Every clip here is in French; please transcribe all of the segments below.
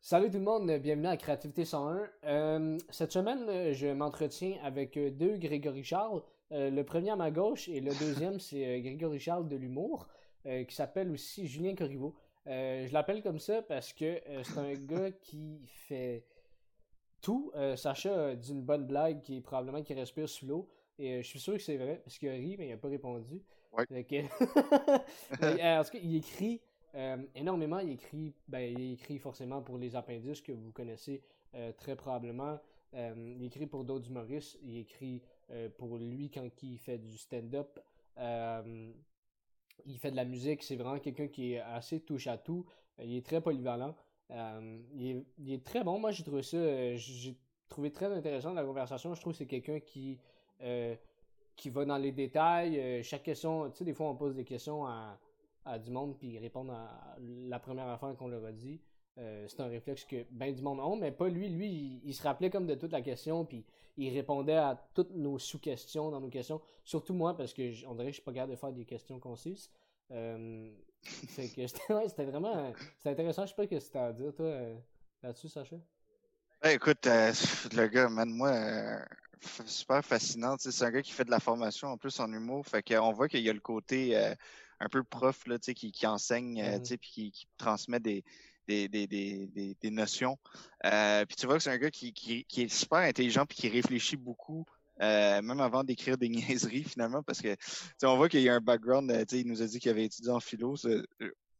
Salut tout le monde, bienvenue à Créativité 101. Euh, cette semaine, je m'entretiens avec euh, deux Grégory Charles. Euh, le premier à ma gauche et le deuxième, c'est Grégory Charles de l'humour, euh, qui s'appelle aussi Julien Corriveau. Je l'appelle comme ça parce que c'est un gars qui fait tout. Sacha dit une bonne blague qui est probablement qui respire sous l'eau. Et je suis sûr que c'est vrai parce qu'il a ri, mais il n'a pas répondu. Ouais. Que- en tout cas, il écrit euh, énormément. Il écrit, ben, il écrit forcément pour les appendices que vous connaissez euh, très probablement. Euh, il écrit pour d'autres humoristes. Il écrit pour lui quand il fait du stand-up. Il fait de la musique. C'est vraiment quelqu'un qui est assez touche à tout. Il est très polyvalent. Il, est, très bon. Moi, j'ai trouvé ça. j'ai trouvé très intéressant la conversation. Je trouve que c'est quelqu'un qui. qui va dans les détails. Chaque question, tu sais, des fois, on pose des questions à, à du monde, puis ils répondent à la première affaire qu'on leur a dit. Euh, c'est un réflexe que ben du monde ont, mais pas lui. Lui, il, se rappelait comme de toute la question, puis il répondait à toutes nos sous-questions dans nos questions. Surtout moi, parce que on dirait que je suis pas capable de faire des questions concises. Euh, que c'était vraiment c'était intéressant. Je sais pas ce que c'était à dire, toi, euh, là-dessus, Sacha. Ouais, écoute, euh, le gars, man, moi, super fascinant. C'est un gars qui fait de la formation en plus en humour. Fait qu'on voit qu'il y a le côté un peu prof là, tu sais, qui, qui enseigne, euh, tu sais, puis qui, qui transmet des, des, des, des, des, des notions. Euh, puis tu vois que c'est un gars qui, qui, qui est super intelligent puis qui réfléchit beaucoup. euh, même avant d'écrire des niaiseries finalement parce que on voit qu'il y a un background euh, tu sais, il nous a dit qu'il avait étudié en philo ça,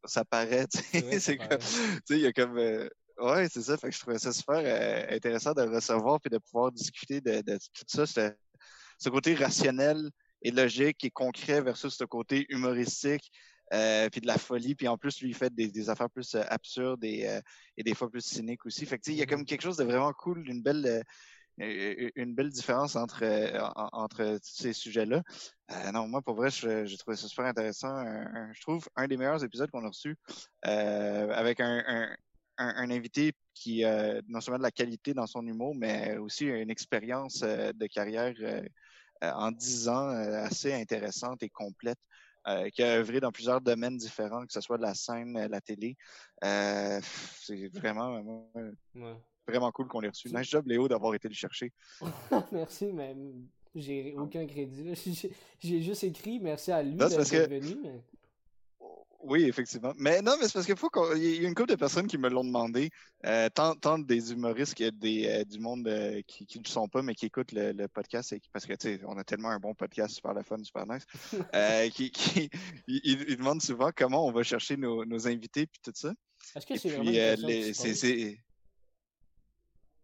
ça paraît tu sais, C'est vrai, ça c'est paraît. comme sais, il y a comme euh, Ouais, c'est ça. Fait que je trouvais ça super euh, intéressant de le recevoir puis de pouvoir discuter de, de tout ça. Ce côté rationnel et logique et concret versus ce côté humoristique euh, puis de la folie. Puis en plus, lui, il fait des, affaires plus euh, absurdes et, euh, et des fois plus cyniques aussi. Fait que il y a comme quelque chose de vraiment cool, une belle euh, euh, une belle différence entre euh, en- entre ces sujets-là. Euh, non, moi pour vrai, j'ai trouvé ça super intéressant. Je trouve un des meilleurs épisodes qu'on a reçus euh, avec un, un, invité qui a non seulement de la qualité dans son humour, mais aussi une expérience euh, de carrière euh, euh, en dix ans euh, assez intéressante et complète. euh, qui a œuvré dans plusieurs domaines différents, que ce soit de la scène, euh, la télé. Euh, c'est vraiment, vraiment, Ouais. vraiment cool qu'on l'ait reçu. Nice job, Léo, d'avoir été le chercher. merci, mais j'ai aucun crédit. J'ai juste écrit merci à lui d'être venu. Mais... Oui, effectivement. Mais non, mais c'est parce qu'il faut qu'on. Il y a une couple de personnes qui me l'ont demandé, euh, tant, tant des humoristes que des, euh, du monde euh, qui qui ne le sont pas, mais qui écoutent le, le podcast, et qui- parce que tu sais, on a tellement un bon podcast, super le fun, super nice, euh, qui, qui ils, ils- ils demandent souvent comment on va chercher nos, nos invités puis tout ça. Est-ce que c'est vraiment.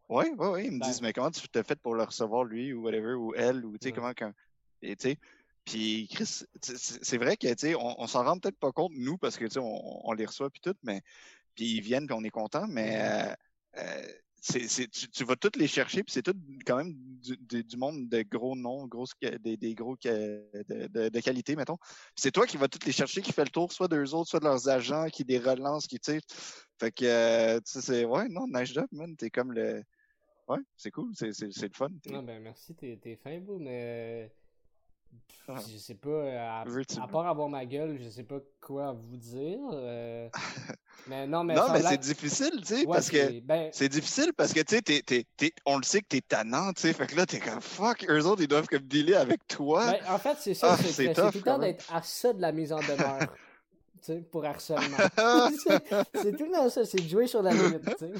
Ouais, ouais, ouais, ils me Ben. disent, mais comment tu t'as fait pour le recevoir, lui, ou whatever, ou elle, ou tu sais, Ouais. comment, quand... Et tu sais, puis Chris, c'est vrai que, tu on, s'en rend peut-être pas compte, nous, parce que, tu on, les reçoit puis tout, mais, puis ils viennent puis on est content, mais euh, euh, c'est, tu, vas toutes les chercher, puis c'est tout quand même du, monde de gros noms, grosses, des, gros de, qualité, mettons. C'est toi qui vas toutes les chercher, qui fait le tour, soit d'eux autres, soit de leurs agents, qui les relancent, qui, tu sais. Fait que, euh, tu sais, c'est, ouais, non, nice job, man. T'es comme le. Ouais, c'est cool, c'est, le fun. Non, ben merci, t'es fin, beau, mais. Ah. Je sais pas, euh, à, part avoir ma gueule, je sais pas quoi vous dire. euh, mais non, mais. non, mais c'est difficile, tu sais, Ouais, parce que. c'est- Ben, C'est difficile parce que, tu sais, t'es, t'es, t'es- on le sait que t'es tannant, tu sais. Fait que là, t'es comme fuck, eux autres, ils doivent comme dealer avec toi. ben, en fait, c'est ça, Ah, c'est tout le temps d'être à ça de la mise en demeure. tu sais, pour harcèlement. c'est c'est tout le temps ça, c'est de jouer sur la limite, tu sais.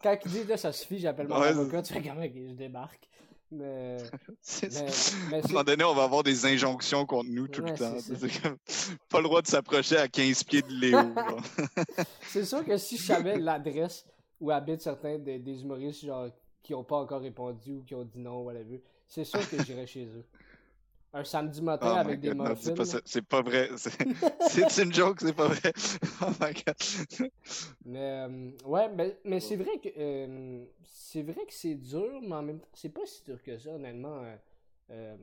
Quand ils disent là, ça suffit, j'appelle mon Ouais, avocat, tu fais comment je débarque. Mais. C'est- Mais, mais à un moment donné, on va avoir des injonctions contre nous tout Ouais, le temps. c'est C'est comme, pas le droit de s'approcher à 15 pieds de Léo. C'est sûr que si je savais l'adresse où habitent certains des, des humoristes genre, qui n'ont pas encore répondu ou qui ont dit non, whatever, c'est sûr que j'irais chez eux. Un samedi matin Oh avec des God, muffins. pas. C'est pas vrai. C'est c'est une joke, c'est pas vrai. Oh my god. Mais euh, ouais, mais, mais c'est vrai que euh, c'est vrai que c'est dur, mais en même temps, c'est pas si dur que ça, honnêtement. euh, euh,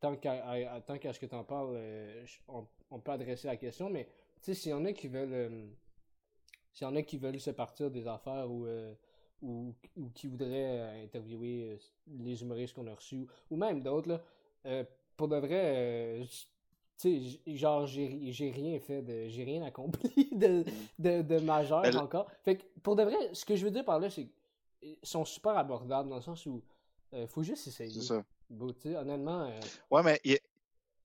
tant qu'à ce que t'en parles, on, on peut adresser la question, mais tu sais, s'il y en a qui veulent s'il y en a qui veulent se partir des affaires ou ou, ou qui voudraient interviewer les humoristes qu'on a reçus ou, ou même d'autres là, euh, pour de vrai, euh, tu sais, genre, j'ai rien fait de. J'ai rien accompli de, de, de majeur encore. Fait que, pour de vrai, ce que je veux dire par là, c'est qu'ils sont super abordables dans le sens où il faut juste essayer. C'est ça. Bon, honnêtement. Ouais, mais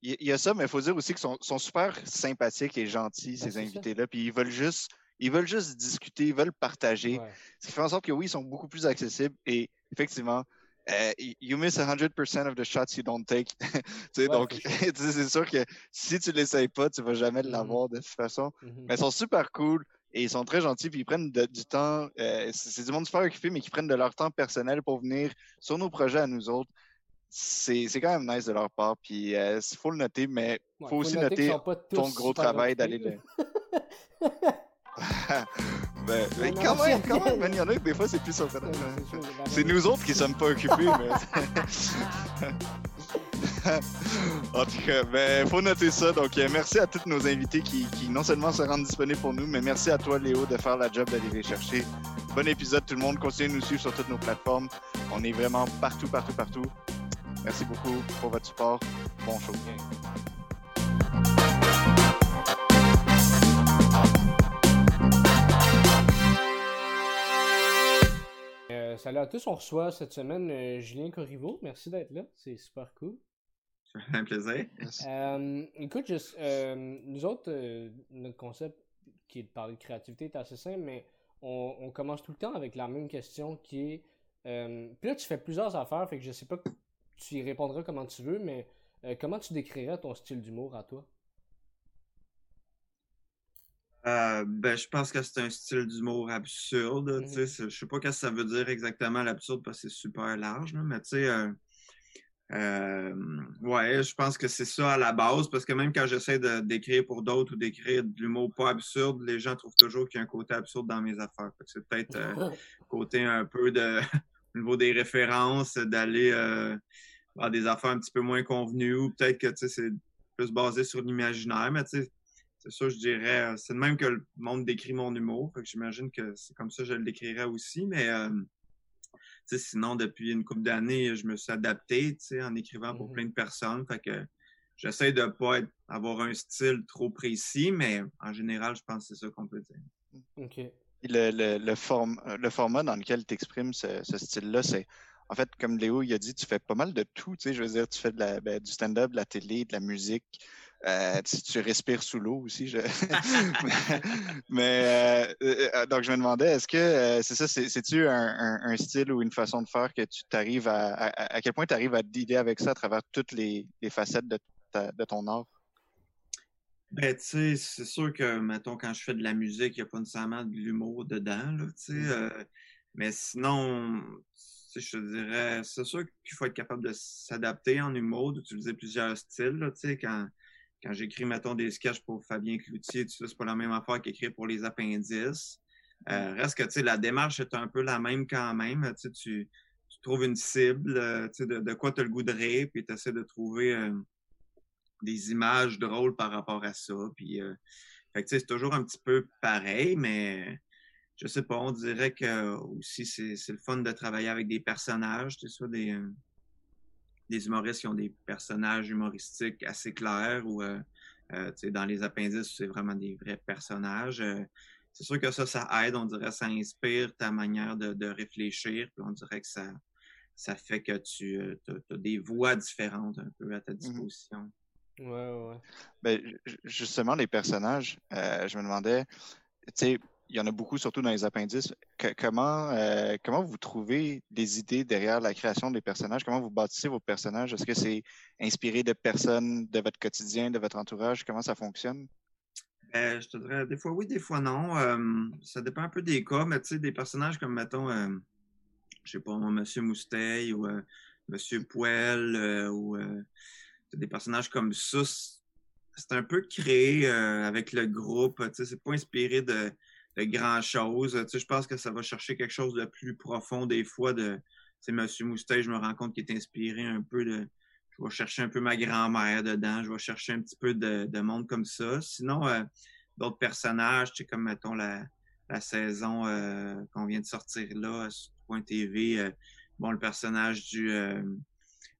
il y, a ça, mais il faut dire aussi qu'ils sont, super sympathiques et gentils, ben, ces invités-là. Puis ils veulent juste. Ils veulent juste discuter, ils veulent partager. Ce qui fait en sorte que oui, ils sont beaucoup plus accessibles et effectivement, uh, you miss 100% of the shots you don't take. donc, c'est sûr que si tu l'essayes pas, tu vas jamais mm-hmm. l'avoir de toute façon. Mm-hmm. Mais ils sont super cool et ils sont très gentils, puis ils prennent du temps. Euh, c'est du monde super occupé, mais qui prennent de leur temps personnel pour venir sur nos projets à nous autres c'est quand même nice de leur part. Puis il euh, faut le noter, mais il faut, aussi noter, ton gros travail d'aller le. ben, mais quand même, quand même, il y en a que des fois c'est plus surprenant. C'est nous autres qui sommes pas occupés, mais. en tout cas, ben, faut noter ça. Donc, euh, merci à tous nos invités qui, qui, non seulement se rendent disponibles pour nous, mais merci à toi, Léo, de faire la job d'aller les chercher. Bon épisode, tout le monde. Continuez de nous suivre sur toutes nos plateformes. On est vraiment partout, partout, partout. Merci beaucoup pour votre support. Bon show. Salut à tous, on reçoit cette semaine euh, Julien Corriveau. Merci d'être là, c'est super cool. Un plaisir. Euh, écoute, nous autres, notre concept qui est de parler de créativité est assez simple, mais on, on commence tout le temps avec la même question qui est. puis là, tu fais plusieurs affaires, fait que je sais pas tu y répondras comment tu veux, mais euh, comment tu décrirais ton style d'humour à toi? Euh, ben, je pense que c'est un style d'humour absurde. Je mm-hmm. Je sais pas ce que ça veut dire exactement l'absurde parce que c'est super large, mais tu sais, euh, ouais, je pense que c'est ça à la base parce que même quand j'essaie d'écrire pour d'autres ou d'écrire de l'humour pas absurde, les gens trouvent toujours qu'il y a un côté absurde dans mes affaires. C'est peut-être côté un peu de au niveau des références, d'aller des affaires un petit peu moins convenues ou peut-être que c'est plus basé sur l'imaginaire, mais c'est ça, je dirais. Euh, c'est de même que le monde décrit mon humour. Fait que j'imagine que c'est comme ça que je le décrirais aussi, mais euh, sinon, depuis une couple d'années, je me suis adapté en écrivant pour mm-hmm. plein de personnes. Fait que j'essaie de pas avoir un style trop précis, mais en général, je pense que c'est ça qu'on peut dire. OK. Le, le, le, le format dans lequel tu exprimes ce, ce style-là, c'est en fait, comme Léo il a dit, tu fais pas mal de tout. Tu sais, je veux dire, tu fais de la, ben, du stand-up, de la télé, de la musique. Euh, tu, respires sous l'eau aussi. Je... mais euh, euh, donc, je me demandais, est-ce que c'est ça, c'est-tu un, style ou une façon de faire que tu t'arrives à, à, quel point tu arrives à dealer avec ça à travers toutes les, facettes de, de ton art? Ben, tu sais, c'est sûr que, mettons, quand je fais de la musique, il n'y a pas nécessairement de l'humour dedans, là, tu sais. Mm. mais sinon, je te dirais, c'est sûr qu'il faut être capable de s'adapter en humour, d'utiliser plusieurs styles. Là, quand quand j'écris, mettons, des sketchs pour Fabien Cloutier, tu sais, c'est pas la même affaire qu'écrire pour les appendices. Euh, reste que, tu sais, la démarche est un peu la même quand même. Tu, tu trouves une cible, euh, tu sais, de, de, quoi tu as le goût de rire, puis tu essaies de trouver euh, des images drôles par rapport à ça. Puis, fait que, tu sais, c'est toujours un petit peu pareil, mais je sais pas, on dirait que aussi c'est le fun de travailler avec des personnages, tu sais, des, euh, des humoristes qui ont des personnages humoristiques assez clairs ou euh, euh, dans les appendices, c'est vraiment des vrais personnages. c'est sûr que ça, ça aide, on dirait, ça inspire ta manière de, réfléchir, puis on dirait que ça, ça fait que tu as, des voix différentes un peu à ta mmh disposition. Ouais, ouais. Ben, justement, les personnages, je me demandais, tu sais, il y en a beaucoup, surtout dans les appendices. comment, euh, comment vous trouvez des idées derrière la création des personnages? Comment vous bâtissez vos personnages? Est-ce que c'est inspiré de personnes de votre quotidien, de votre entourage? Comment ça fonctionne? Euh, je te dirais des fois oui, des fois non. Euh, ça dépend un peu des cas, mais tu sais, des personnages comme, mettons, je sais pas, Monsieur Mousteil ou Monsieur Poel ou des personnages comme ça. C'est un peu créé avec le groupe. C'est pas inspiré de de grand-chose. Tu sais, je pense que ça va chercher quelque chose de plus profond des fois. De, tu Monsieur Moustache, je me rends compte qu'il est inspiré un peu de... Je vais chercher un peu ma grand-mère dedans. Je vais chercher un petit peu de, de monde comme ça. Sinon, euh, d'autres personnages, tu sais, comme, mettons, la, saison euh, qu'on vient de sortir là, sur Point TV. Euh, bon, le personnage du...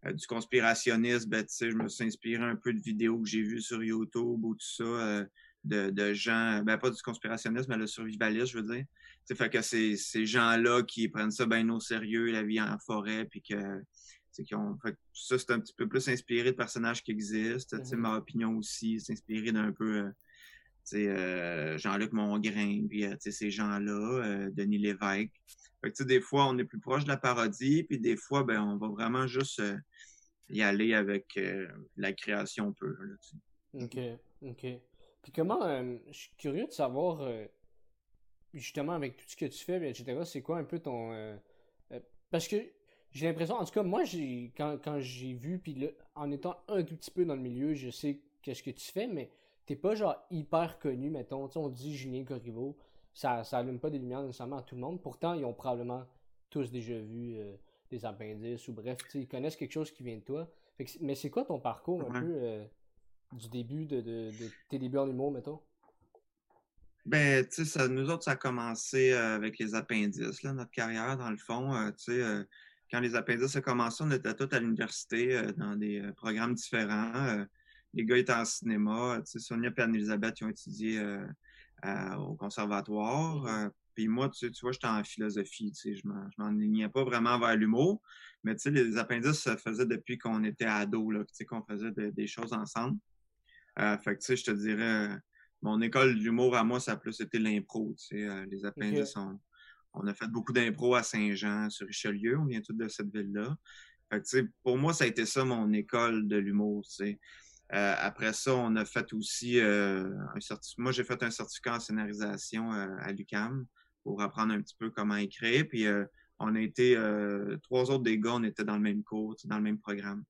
du conspirationnisme, ben, je me suis inspiré un peu de vidéos que j'ai vues sur YouTube ou tout ça, de, gens, ben pas du conspirationnisme, mais le survivaliste, je veux dire. C'est fait que c'est ces gens-là qui prennent ça bien au sérieux, la vie en forêt, puis que qui ont, fait, ça, c'est un petit peu plus inspiré de personnages qui existent. Mm Ma opinion aussi, c'est inspiré d'un peu euh, Jean-Luc Mongrain, puis ces gens-là, Denis Lévesque. Fait des fois, on est plus proche de la parodie, puis des fois, ben, on va vraiment juste y aller avec la création peu. Là, OK, OK. Puis comment, je suis curieux de savoir, justement, avec tout ce que tu fais, etc., c'est quoi un peu ton... parce que j'ai l'impression, en tout cas, moi, j'ai quand, j'ai vu, puis en étant un tout petit peu dans le milieu, je sais qu'est-ce que tu fais, mais t'es pas genre hyper connu, mettons. on dit Julien Corriveau, ça, ça allume pas des lumières nécessairement à tout le monde. Pourtant, ils ont probablement tous déjà vu euh, des appendices ou bref, ils connaissent quelque chose qui vient de toi. mais c'est quoi ton parcours un peu euh, du début de, de, tes débuts en humour, mettons? Ben, tu sais, nous autres, ça a commencé euh, avec les appendices, là, notre carrière, dans le fond. tu sais, quand les appendices ont commencé, on était tous à l'université dans des programmes différents. les gars étaient en cinéma. Tu sais, Sonia et Anne-Elisabeth, ils ont étudié au conservatoire. Puis moi, tu, tu vois, j'étais en philosophie. Tu sais, je m'enlignais pas vraiment vers l'humour. Mais tu sais, les appendices, ça faisait depuis qu'on était ados, là, tu sais, qu'on faisait des choses ensemble. Fait que, tu sais, je te dirais, mon école d'humour à moi, ça a plus été l'impro. Tu sais, les appendices, ont on a fait beaucoup d'impro à Saint-Jean, sur Richelieu. On vient tous de cette ville-là. pour moi, ça a été ça mon école de l'humour. Euh, après ça, on a fait aussi euh, un certificat. Moi, j'ai fait un certificat en scénarisation euh, à l'UCAM pour apprendre un petit peu comment écrire. Puis on a été trois autres des gars, on était dans le même cours, dans le même programme.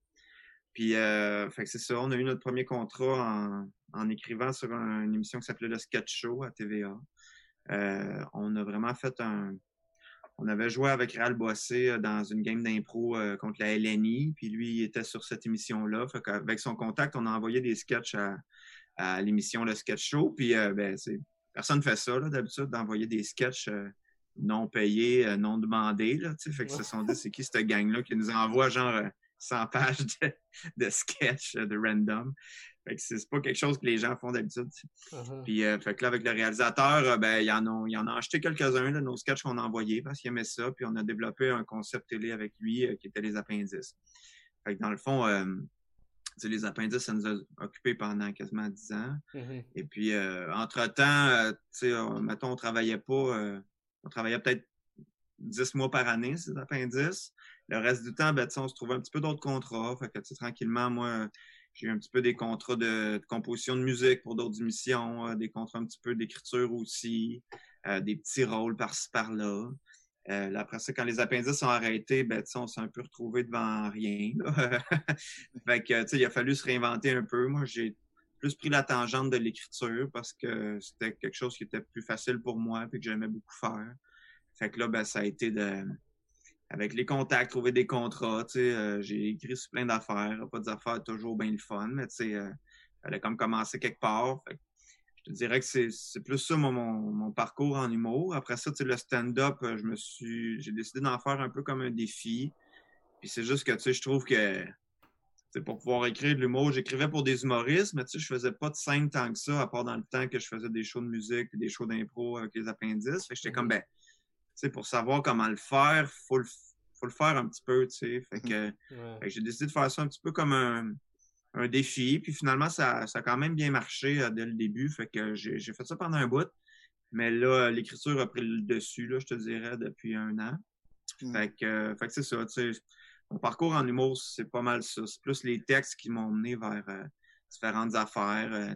Puis fait c'est ça, on a eu notre premier contrat en, écrivant sur une émission qui s'appelait le Sketch Show à TVA. Euh, on a vraiment fait un. On avait joué avec Réal Boissé euh, dans une game d'impro euh, contre la LNI, puis lui, il était sur cette émission-là. Avec son contact, on a envoyé des sketchs à, l'émission Le Sketch Show. Puis ben, personne ne fait ça d'habitude, d'envoyer des sketchs non payés, non demandés. Là, fait que se sont dit, c'est qui cette gang-là qui nous envoie genre 100 pages de, de sketch de random. Fait que c'est pas quelque chose que les gens font d'habitude. Uh-huh. Puis euh, fait que là, avec le réalisateur, euh, ben, il en a, il en a acheté quelques-uns de nos sketchs qu'on a envoyés parce qu'il aimait ça. Puis on a développé un concept télé avec lui euh, qui était les appendices. Fait que dans le fond, les appendices, ça nous a occupés pendant quasiment dix ans. Uh-huh. Et puis, entre-temps, mettons, on travaillait pas, on travaillait peut-être dix mois par année, ces appendices. Le reste du temps, ben, on se trouvait un petit peu d'autres contrats. Fait que, tranquillement, moi, j'ai un petit peu des contrats de, composition de musique pour d'autres émissions, euh, des contrats un petit peu d'écriture aussi, euh, des petits rôles par-ci par-là. Euh, après ça, quand les appendices sont arrêtés, ben, on s'est un peu retrouvé devant rien. fait que, il a fallu se réinventer un peu. Moi, j'ai plus pris la tangente de l'écriture parce que c'était quelque chose qui était plus facile pour moi et que j'aimais beaucoup faire. Fait que là, ben, ça a été de, avec les contacts, trouver des contrats. Tu sais, euh, j'ai écrit sur plein d'affaires. Pas des affaires toujours bien le fun, mais tu sais, euh, fallait comme commencer quelque part. je te dirais que c'est plus ça mon, mon, parcours en humour. Après ça, le stand-up, euh, je me suis, j'ai décidé d'en faire un peu comme un défi. Puis c'est juste que tu sais, je trouve que pour pouvoir écrire de l'humour, j'écrivais pour des humoristes, mais tu sais, je faisais pas de scène tant que ça, à part dans le temps que je faisais des shows de musique et des shows d'impro avec les appendices. Fait que j'étais comme, mm-hmm. Pour savoir comment le faire, il faut le, faut le faire un petit peu, tu sais. Fait que, j'ai décidé de faire ça un petit peu comme un, un défi. Puis finalement, ça, ça, a quand même bien marché euh, dès le début. Fait que j'ai fait ça pendant un bout. Mais là, l'écriture a pris le dessus, là, je te dirais, depuis un an. Fait que, fait que c'est ça, tu sais. Mon parcours en humour, c'est pas mal ça. C'est plus les textes qui m'ont mené vers euh, différentes affaires. Euh,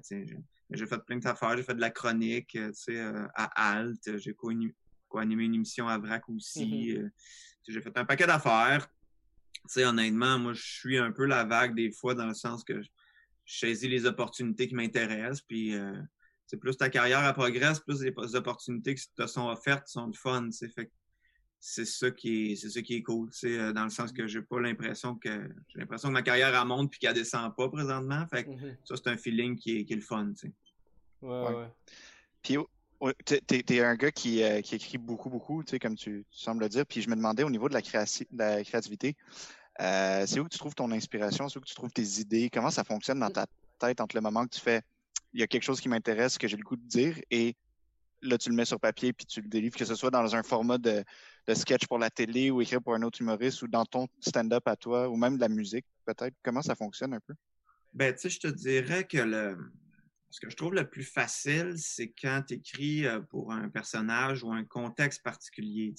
j'ai fait plein d'affaires. J'ai fait de la chronique, tu sais, à Alt. J'ai connu animer une émission à VRAC aussi. Mm-hmm. Euh, j'ai fait un paquet d'affaires. honnêtement, moi, je suis un peu la vague des fois dans le sens que je saisis les opportunités qui m'intéressent. Puis, c'est euh, plus ta carrière progresse, plus les opportunités qui te sont offertes sont de fun. Fait c'est ça qui est c'est ça qui est cool euh, dans le sens que j'ai pas l'impression que j'ai l'impression que ma carrière monte puis qu'elle descend pas présentement fait mm-hmm. ça c'est un feeling qui est, qui est le fun ouais, ouais. Puis tu es, un gars qui, euh, qui, écrit beaucoup, beaucoup, comme tu, sembles le dire. Puis je me demandais au niveau de la, création, la créativité, Euh, c'est où que tu trouves ton inspiration, c'est où que tu trouves tes idées, comment ça fonctionne dans ta tête entre le moment que tu fais il y a quelque chose qui m'intéresse, que j'ai le goût de dire, et là, tu le mets sur papier puis tu le délivres, que ce soit dans un format de, sketch pour la télé ou écrit pour un autre humoriste ou dans ton stand-up à toi ou même de la musique, peut-être. Comment ça fonctionne un peu? Ben, tu sais, je te dirais que le, ce que je trouve le plus facile, c'est quand tu écris euh, pour un personnage ou un contexte particulier.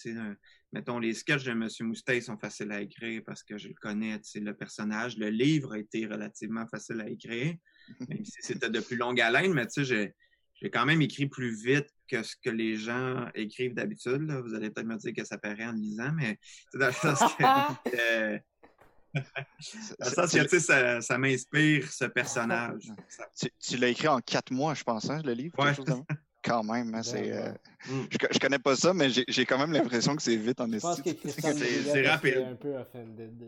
Mettons, les sketchs de M. Moustache sont faciles à écrire parce que je le connais, le personnage. Le livre a été relativement facile à écrire, même si c'était de plus longue haleine, mais tu sais, j'ai quand même écrit plus vite que ce que les gens écrivent d'habitude. Vous allez peut-être me dire que ça paraît en lisant, mais c'est dans le sens que... Euh, ça, ça m'inspire ce personnage. Tu, l'as écrit en quatre mois, je pense, hein, le livre? Quand même, hein, c'est, euh, mm. je, connais pas ça, mais j'ai quand même l'impression que c'est vite en esthétique. C'est rapide. un peu offended de,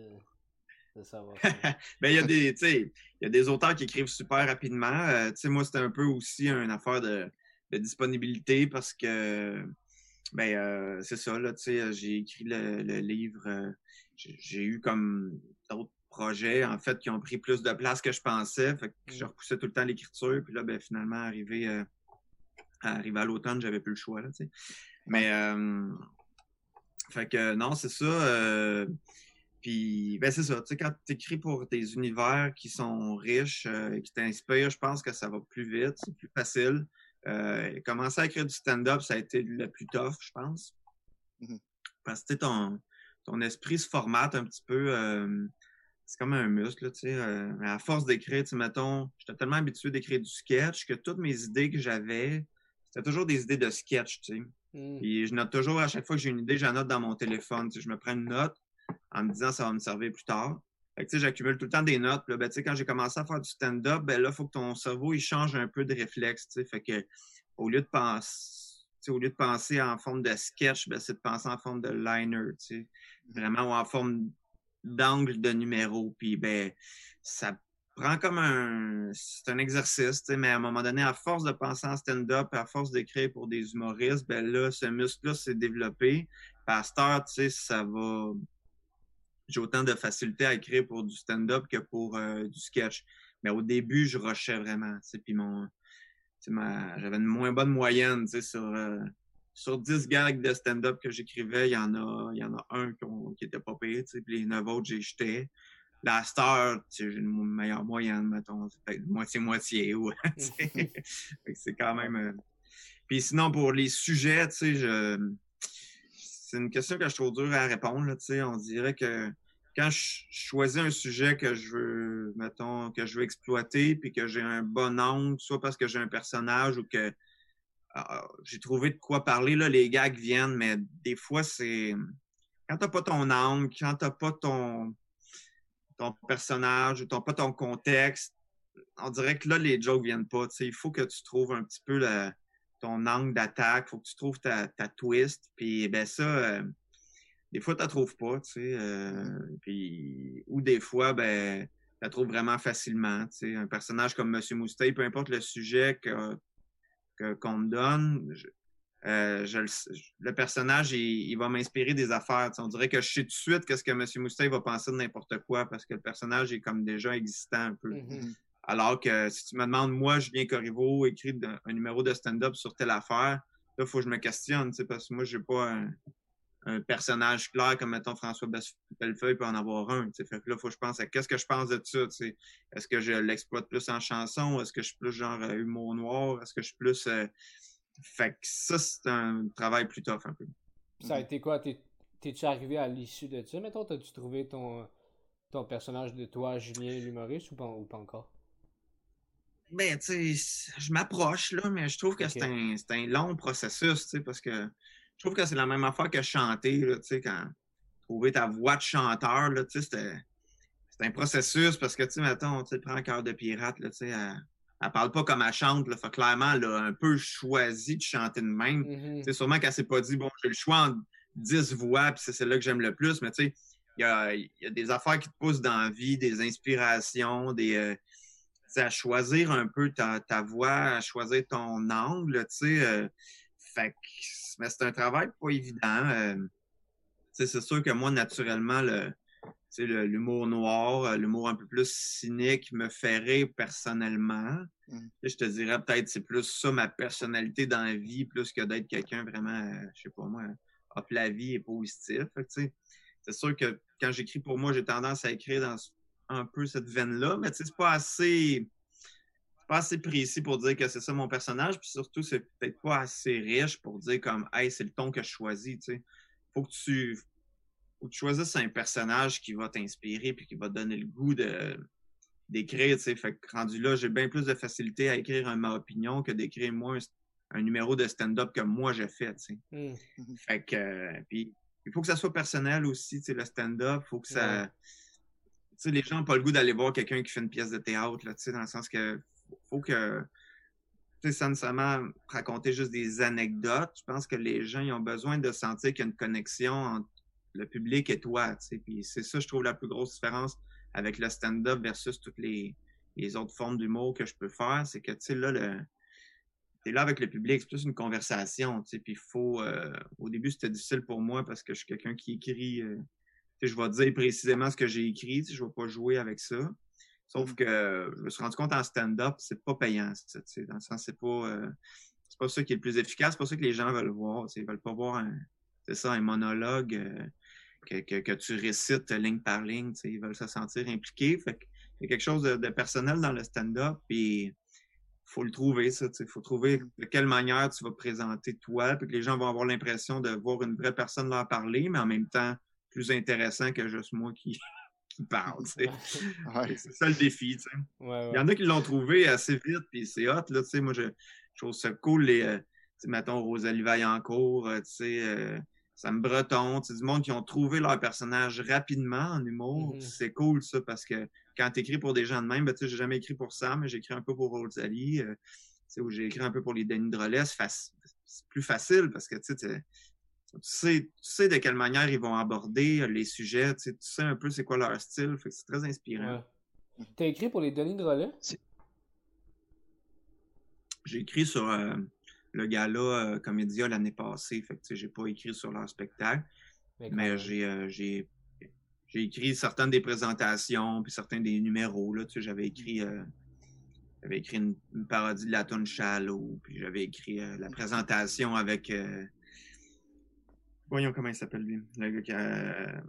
ben, il y a des, il y a des auteurs qui écrivent super rapidement. Euh, moi, c'était un peu aussi une affaire de, disponibilité parce que, ben, euh, c'est ça, là, j'ai écrit le, le livre j'ai eu comme d'autres projets, en fait, qui ont pris plus de place que je pensais. Fait que je mm. repoussais tout le temps l'écriture. Puis là, ben, finalement, arrivé, euh, arrivé à l'automne, j'avais plus le choix. Là, Mais, euh, fait que non, c'est ça. Euh, puis, ben, c'est ça. Tu sais, quand tu écris pour des univers qui sont riches, et qui t'inspirent, je pense que ça va plus vite, c'est plus facile. commencer à écrire du stand-up, ça a été le plus tough, je pense. Mm-hmm. Parce que ton, ton esprit se formate un petit peu. Euh, c'est comme un muscle, tu sais. Euh, à force d'écrire, tu mettons, j'étais tellement habitué d'écrire du sketch que toutes mes idées que j'avais, c'était toujours des idées de sketch, tu sais. Hmm. je note toujours, à chaque fois que j'ai une idée, j'en note dans mon téléphone. Tu sais, je me prends une note en me disant ça va me servir plus tard. Fait que, tu sais, j'accumule tout le temps des notes. Là, ben, tu sais, quand j'ai commencé à faire du stand-up, ben là, il faut que ton cerveau il change un peu de réflexe. Tu sais, fait que au lieu de penser au lieu de penser en forme de sketch, ben, c'est de penser en forme de liner, sais. vraiment ou en forme d'angle de numéro. Puis ben, ça prend comme un. C'est un exercice, mais à un moment donné, à force de penser en stand-up, à force d'écrire pour des humoristes, ben là, ce muscle-là s'est développé. Pasteur, tu sais, ça va. J'ai autant de facilité à écrire pour du stand-up que pour euh, du sketch. Mais au début, je rushais vraiment. Puis mon j'avais une moins bonne moyenne sur, euh, sur 10 gags de stand-up que j'écrivais, il y en a, il y en a un qui était pas payé, puis les 9 autres, j'ai jeté. La star, j'ai une meilleure moyenne, mettons, c'est peut-être moitié-moitié. c'est quand même. Euh, puis sinon, pour les sujets, je... c'est une question que je trouve dure à répondre. On dirait que quand je choisis un sujet que je veux, mettons, que je veux exploiter, puis que j'ai un bon angle, soit parce que j'ai un personnage ou que ah, j'ai trouvé de quoi parler, là, les gags viennent, mais des fois, c'est. Quand t'as pas ton angle, quand t'as pas ton, ton personnage ou t'as pas ton contexte, on dirait que là, les jokes viennent pas. il faut que tu trouves un petit peu ton angle d'attaque, faut que tu trouves ta, twist. Puis ben ça, euh, des fois, tu la trouves pas, tu sais. Euh, puis, ou des fois, ben, tu la trouves vraiment facilement. Tu sais. Un personnage comme Monsieur Moustache, peu importe le sujet que, qu'on me donne, euh, le, personnage, il, va m'inspirer des affaires. On dirait que je sais tout de suite qu'est-ce que M. Moustache va penser de n'importe quoi parce que le personnage est comme déjà existant un peu. Mm-hmm. Alors que si tu me demandes, moi, Julien Corriveau, écrit un numéro de stand-up sur telle affaire, là, il faut que je me questionne, parce que moi, j'ai pas un, un personnage clair comme mettons François Bellefeuille peut en avoir un. Fait que là, il faut que je pense à qu'est-ce que je pense de ça. Est-ce que je l'exploite plus en chanson? Est-ce que je suis plus genre euh, humour noir? Est-ce que je suis plus. Euh, fait que ça, c'est un travail plus tough un peu. Ça a été quoi? T'es-tu arrivé à l'issue de ça? Mettons, t'as-tu trouvé ton, ton personnage de toi, Julien l'humoriste, ou pas, ou pas encore? Ben, tu sais, je m'approche, là, mais je trouve que c'est un, un, long processus, tu sais, parce que je trouve que c'est la même affaire que chanter, tu sais, quand trouver ta voix de chanteur, là, tu sais, c'est un processus parce que, tu sais, mettons, tu prends Cœur de pirate, là, tu sais, elle, elle, parle pas comme elle chante, là, fait clairement, elle a un peu choisi de chanter de même. Mm-hmm. C'est sûrement qu'elle s'est pas dit, bon, j'ai le choix entre 10 voix, puis c'est celle-là que j'aime le plus, mais tu sais, il y a, y a, des affaires qui te poussent dans la vie, des inspirations, des... Euh, à choisir un peu ta, ta, voix, à choisir ton angle, tu sais. Euh, fait que mais c'est un travail pas évident. Euh, c'est sûr que moi, naturellement, le, l'humour noir, euh, l'humour un peu plus cynique me ferait personnellement. Mm. Je te dirais peut-être c'est plus ça ma personnalité dans la vie, plus que d'être quelqu'un vraiment, euh, je sais pas moi, hop la vie et positif. C'est sûr que quand j'écris pour moi, j'ai tendance à écrire dans un peu cette veine-là, mais c'est pas assez pas assez précis pour dire que c'est ça mon personnage, puis surtout, c'est peut-être pas assez riche pour dire comme Hey, c'est le ton que je choisis. Tu Faut que tu faut que tu choisisses un personnage qui va t'inspirer puis qui va te donner le goût de d'écrire. Tu Fait que rendu là, j'ai bien plus de facilité à écrire ma opinion que d'écrire moi un, numéro de stand-up que moi j'ai fait. Tu hmm. Fait que euh, puis il faut que ça soit personnel aussi, tu le stand-up. Faut que ça. les gens n'ont pas le goût d'aller voir quelqu'un qui fait une pièce de théâtre, là, dans le sens que faut que tu sais, nécessairement raconter juste des anecdotes. Je pense que les gens ont besoin de sentir qu'il y a une connexion entre le public et toi. Puis c'est ça, je trouve, la plus grosse différence avec le stand-up versus toutes les, autres formes d'humour que je peux faire. C'est que, tu là, le, t'es là avec le public, c'est plus une conversation. Puis faut. Euh, au début, c'était difficile pour moi parce que je suis quelqu'un qui écrit. Euh, je vais dire précisément ce que j'ai écrit. Je vais pas jouer avec ça. Sauf que je me suis rendu compte en stand-up, c'est pas payant. Dans le sens, c'est pas, euh, c'est pas ça qui est le plus efficace. C'est pas ça que les gens veulent voir. Ils veulent pas voir un, c'est ça, un monologue euh, que, que, tu récites ligne par ligne. Ils veulent se sentir impliqués. Fait il y a quelque chose de, personnel dans le stand-up. Puis faut le trouver, ça. Il faut trouver de quelle manière tu vas présenter toi, puis que les gens vont avoir l'impression de voir une vraie personne leur parler, mais en même temps plus intéressant que juste moi qui, parle. C'est ça le défi. Il y en a qui l'ont trouvé assez vite, puis c'est hot. Là, moi, je, je, trouve ça cool. Les, euh, mettons, Rosalie Vaillancourt, euh, sais, euh, Sam Breton, du monde qui ont trouvé leur personnage rapidement en humour. Mm-hmm. C'est cool, ça, parce que quand tu écris pour des gens de même, ben, j'ai jamais écrit pour Sam, mais j'ai écrit un peu pour Rosalie, euh, ou j'ai écrit un peu pour les Denis Drolet. C'est plus facile parce que tu sais, tu sais, tu sais de quelle manière ils vont aborder les sujets, tu sais, un peu c'est quoi leur style, c'est très inspirant. Tu as écrit pour les Denis de relais? J'ai écrit sur euh, le gala euh, Comédia l'année passée, fait que j'ai pas écrit sur leur spectacle, mais euh, j'ai j'ai écrit certaines des présentations, puis certains des numéros, là, j'avais écrit j'avais écrit une, parodie de la tonne Shallow, puis j'avais écrit la présentation avec Voyons comment il s'appelle lui. Le gars qui a.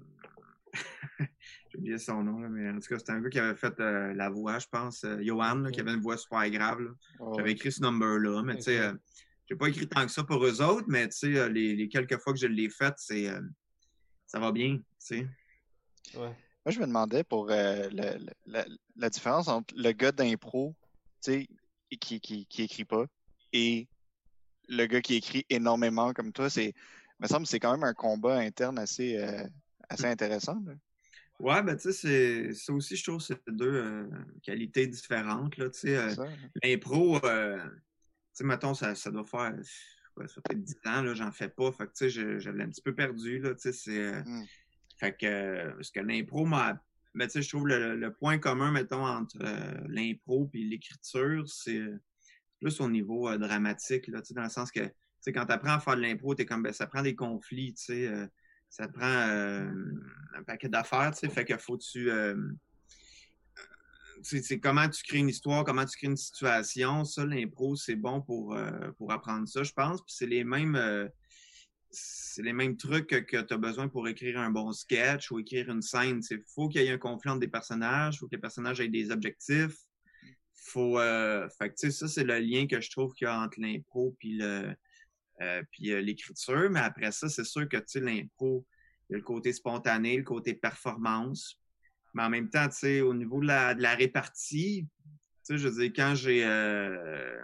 J'ai oublié son nom, mais en tout cas, c'était un gars qui avait fait euh, la voix, je pense. Euh, Johan, qui avait une voix super grave. Oh, J'avais écrit ce number-là, mais tu sais, euh, j'ai pas écrit tant que ça pour eux autres, mais tu sais, les, quelques fois que je l'ai fait, c'est ça va bien, tu sais. Ouais. Moi, je me demandais pour la, différence entre le gars d'impro, tu sais, qui, qui, qui écrit pas, et le gars qui écrit énormément comme toi, c'est me semble que c'est quand même un combat interne assez, euh, assez intéressant. Ouais, ben tu sais, ça aussi, je trouve, c'est deux euh, qualités différentes. Là, euh, l'impro, tu sais, mettons, ça, ça doit faire, ça peut-être 10 ans, là, j'en fais pas. Fait que, tu sais, je, l'ai un petit peu perdu, là, tu sais, c'est... Mmh. Fait que, parce que l'impro m'a... Ben, tu sais, je trouve le, le, point commun, mettons, entre l'impro et l'écriture, c'est plus au niveau dramatique, là, tu sais, dans le sens que sais, quand tu apprends à faire de l'impro, t'es comme, ben, ça prend des conflits, tu sais, euh, ça prend euh, un paquet d'affaires, tu sais, fait que faut tu, euh, c'est comment tu crées une histoire, comment tu crées une situation, ça, l'impro, c'est bon pour, pour apprendre ça, je pense, puis c'est les mêmes, c'est les mêmes trucs que, tu as besoin pour écrire un bon sketch ou écrire une scène, il faut qu'il y ait un conflit entre des personnages, il faut que les personnages aient des objectifs, faut, fait que, ça, c'est le lien que je trouve qu'il y a entre l'impro puis le, euh, puis euh, l'écriture. Mais après ça, c'est sûr que tu l'impro, il y a le côté spontané, le côté performance. Mais en même temps, tu sais, au niveau de la, répartie, tu sais, je veux dire, quand j'ai euh,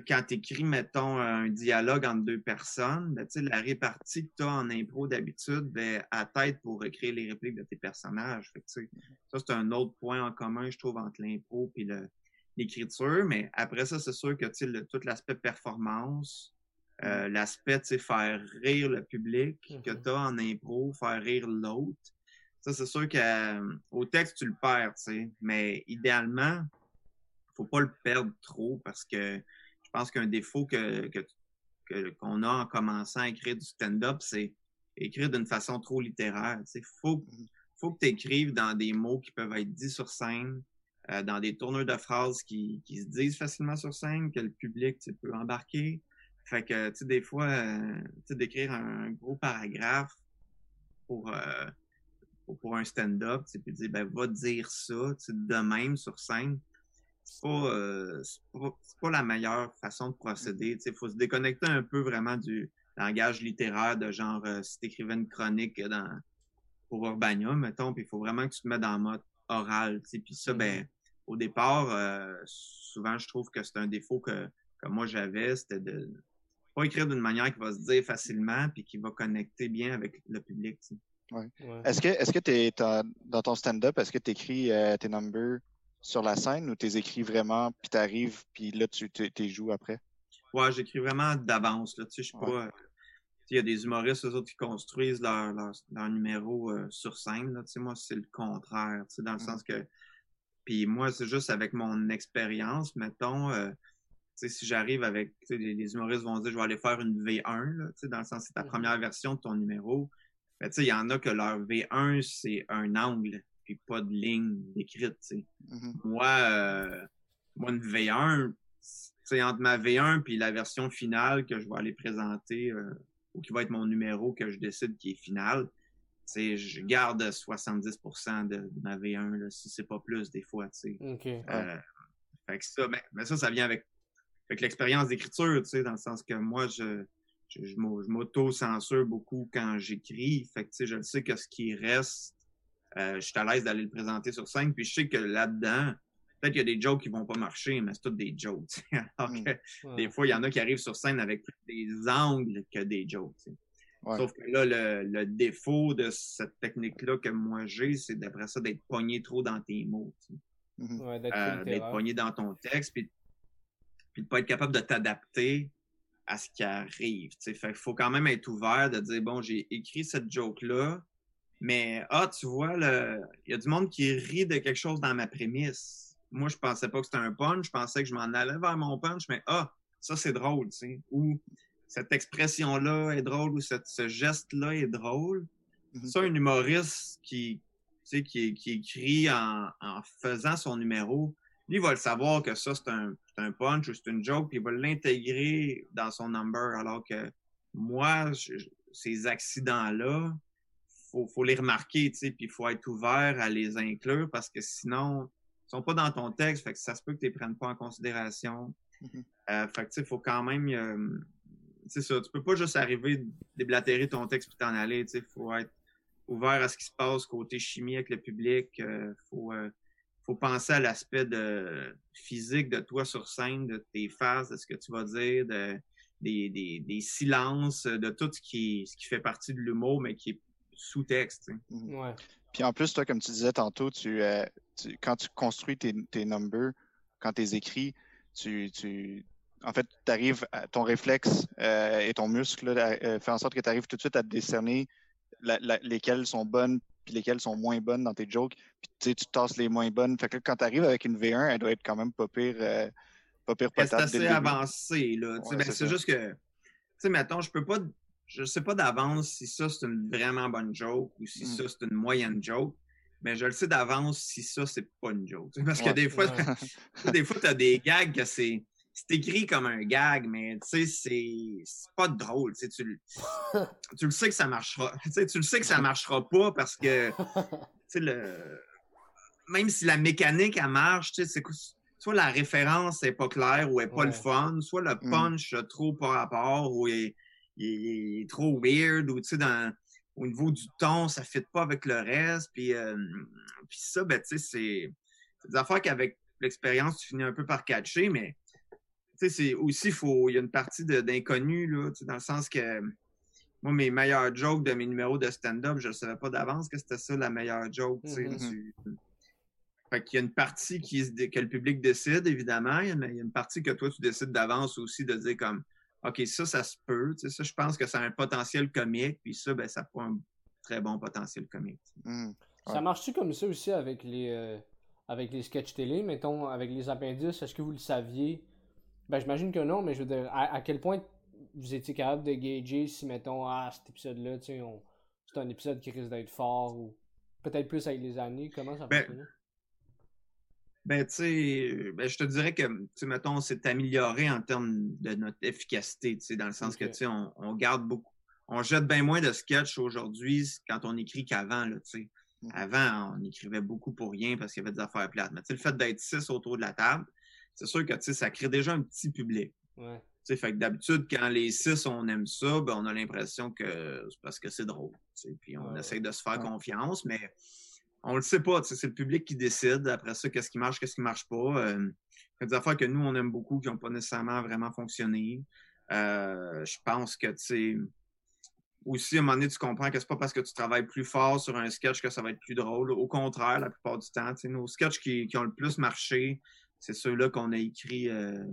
quand tu écris, mettons, un dialogue entre deux personnes, ben, la répartie que tu as en impro d'habitude, ben, à tête pour écrire les répliques de tes personnages. Ça, c'est un autre point en commun, je trouve, entre l'impro et l'écriture. Mais après ça, c'est sûr que tu sais, tout l'aspect performance, euh, l'aspect, tu sais, faire rire le public que mm-hmm. tu as en impro, faire rire l'autre. Ça, c'est sûr qu'au euh, texte, tu le perds, tu sais. Mais idéalement, faut pas le perdre trop parce que je pense qu'un défaut que, qu'on a en commençant à écrire du stand-up, c'est écrire d'une façon trop littéraire. Il faut, faut que tu écrives dans des mots qui peuvent être dits sur scène, euh, dans des tourneurs de phrases qui, qui, se disent facilement sur scène, que le public peut embarquer. Fait que, tu sais, des fois, euh, tu sais, d'écrire un gros paragraphe pour, euh, pour, un stand-up, tu puis dire, ben, va dire ça, tu sais, de même sur scène. C'est pas, euh, pas, pas, la meilleure façon de procéder. Tu sais, faut se déconnecter un peu vraiment du langage littéraire de genre, euh, si t'écrivais une chronique dans, pour Urbania, mettons, puis il faut vraiment que tu te mettes dans le mode oral, tu sais, puis ça, ben, mm-hmm. au départ, souvent, je trouve que c'est un défaut que, que moi j'avais, c'était de pas écrire d'une manière qui va se dire facilement puis qui va connecter bien avec le public. Ouais. Est-ce que, est-ce que t'es, dans ton stand-up, est-ce que tu écris euh, tes numbers sur la scène ou tu les écris vraiment puis t'arrives puis là tu t'es joues après? Ouais, j'écris vraiment d'avance. Là, tu sais, je pas. Euh, il y a des humoristes, eux autres, qui construisent leur, leur, leur numéro euh, sur scène. Là, tu sais, moi, c'est le contraire. Tu sais, dans le sens que. Puis moi, c'est juste avec mon expérience, mettons si j'arrive avec, les, les, humoristes vont dire, je vais aller faire une V1, là, dans le sens c'est ta mm-hmm. première version de ton numéro. Il y en a que leur V1, c'est un angle, puis pas de ligne décrite. Mm-hmm. Moi, euh, moi, une V1, c'est entre ma V1 puis la version finale que je vais aller présenter, euh, ou qui va être mon numéro que je décide qui est final, je garde 70% de, ma V1, là, si c'est pas plus des fois. Euh, fait que ça, mais ça, ça vient avec fait que l'expérience d'écriture, tu sais, dans le sens que moi, je, je, je m'auto-censure beaucoup quand j'écris. Fait que, tu sais, je sais que ce qui reste, euh, je suis à l'aise d'aller le présenter sur scène. Puis je sais que là-dedans, peut-être qu'il y a des jokes qui vont pas marcher, mais c'est toutes des jokes. Alors mm. que des fois, il y en a qui arrivent sur scène avec plus des angles que des jokes. Sauf que là, le, le défaut de cette technique-là que moi j'ai, c'est d'après ça d'être pogné trop dans tes mots. Mm-hmm. Euh, d'être pogné dans ton texte. Puis puis de pas être capable de t'adapter à ce qui arrive. Fait il faut quand même être ouvert de dire bon, j'ai écrit cette joke-là, mais ah, tu vois, il y a du monde qui rit de quelque chose dans ma prémisse. Moi, je pensais pas que c'était un punch, je pensais que je m'en allais vers mon punch, mais ah, ça c'est drôle, tu sais. Ou cette expression-là est drôle, ou ce geste-là est drôle. Mm-hmm. Ça, un humoriste qui, qui, qui écrit en, en faisant son numéro, lui, il va le savoir que ça, c'est un, un, punch ou c'est une joke, puis il va l'intégrer dans son number. Alors que moi, ces accidents-là, faut, faut les remarquer, tu sais, puis il faut être ouvert à les inclure parce que sinon, ils sont pas dans ton texte, fait que ça se peut que tu les prennes pas en considération. Euh, fait que, tu sais, il faut quand même... Euh, c'est ça, tu peux pas juste arriver, déblatérer ton texte puis t'en aller, tu sais, faut être ouvert à ce qui se passe côté chimie avec le public, euh, faut... Faut penser à l'aspect de physique de toi sur scène, de tes phases, de ce que tu vas dire, de, des, des, des silences, de tout ce qui, ce qui fait partie de l'humour, mais qui est sous-texte. Mhm. Ouais. Puis en plus, toi, comme tu disais tantôt, tu, euh, tu quand tu construis tes, tes numbers, quand tu les écris, tu, tu, en fait, tu arrives, ton réflexe euh, et ton muscle euh, fait en sorte que tu arrives tout de suite à décerner la, lesquelles sont bonnes puis lesquelles sont moins bonnes dans tes jokes. Puis tu tasses les moins bonnes. Fait que quand tu arrives avec une V1, elle doit être quand même pas pire, euh, pas pire C'est assez avancé, là. Ben, c'est juste que, tu sais, mettons, je peux pas, je sais pas d'avance si ça c'est une vraiment bonne joke ou si mm. ça c'est une moyenne joke. Mais je le sais d'avance si ça, c'est pas une joke. Parce que des fois, des fois, tu as des gags que c'est c'est écrit comme un gag, mais tu sais, c'est pas drôle. Tu, tu, tu le sais que ça marchera. Tu le sais que ça marchera pas parce que le... même si la mécanique elle marche, sais, soit la référence est pas claire ou est pas le fun, soit le mm. punch trop par rapport ou il, est trop weird ou tu sais, dans au niveau du ton, ça ne fit pas avec le reste. Puis, euh, puis ça, ben, tu sais, c'est des affaires qu'avec l'expérience, tu finis un peu par catcher, mais c'est aussi, faut, il y a une partie d'inconnu, là, dans le sens que moi, mes meilleurs jokes de mes numéros de stand-up, je ne savais pas d'avance que c'était ça la meilleure joke. Fait qu'il y a une partie qui, que le public décide, évidemment, il y a une partie que toi, tu décides d'avance aussi de dire comme OK, ça, ça se peut. Ça, je pense que ça a un potentiel comique, puis ça, ben, ça prend un très bon potentiel comique. Mm. Ça marche-tu comme ça aussi avec les, euh, avec les sketchs télé, mettons, avec les appendices? Est-ce que vous le saviez? Ben, j'imagine que non, mais je veux dire, à, quel point vous étiez capable de gager si, mettons, ah, cet épisode-là, tu sais, c'est un épisode qui risque d'être fort ou. peut-être plus avec les années? Comment ça Ben, fonctionne? Ben, tu sais, ben, je te dirais que, tu mettons, c'est amélioré en termes de notre efficacité, tu sais, dans le sens que, tu sais, on, on garde beaucoup, on jette bien moins de sketch aujourd'hui quand on écrit qu'avant, là, tu sais. Mhm. Avant, on écrivait beaucoup pour rien parce qu'il y avait des affaires plates. Mais, tu sais, le fait d'être six autour de la table, c'est sûr que, ça crée déjà un petit public. Ouais. Fait que d'habitude, quand les six, on aime ça, ben, on a l'impression que c'est parce que c'est drôle. tu sais, Puis on Ouais, essaye de se faire Ouais. confiance, mais on le sait pas. C'est le public qui décide. Après ça, qu'est-ce qui marche, qu'est-ce qui marche pas. Euh, il y a des affaires que nous, on aime beaucoup qui n'ont pas nécessairement vraiment fonctionné. Euh, je pense que, tu sais, aussi, à un moment donné, tu comprends que c'est pas parce que tu travailles plus fort sur un sketch que ça va être plus drôle. Au contraire, la plupart du temps, tu sais, nos sketchs qui, qui ont le plus marché, c'est ceux-là qu'on a écrit, euh,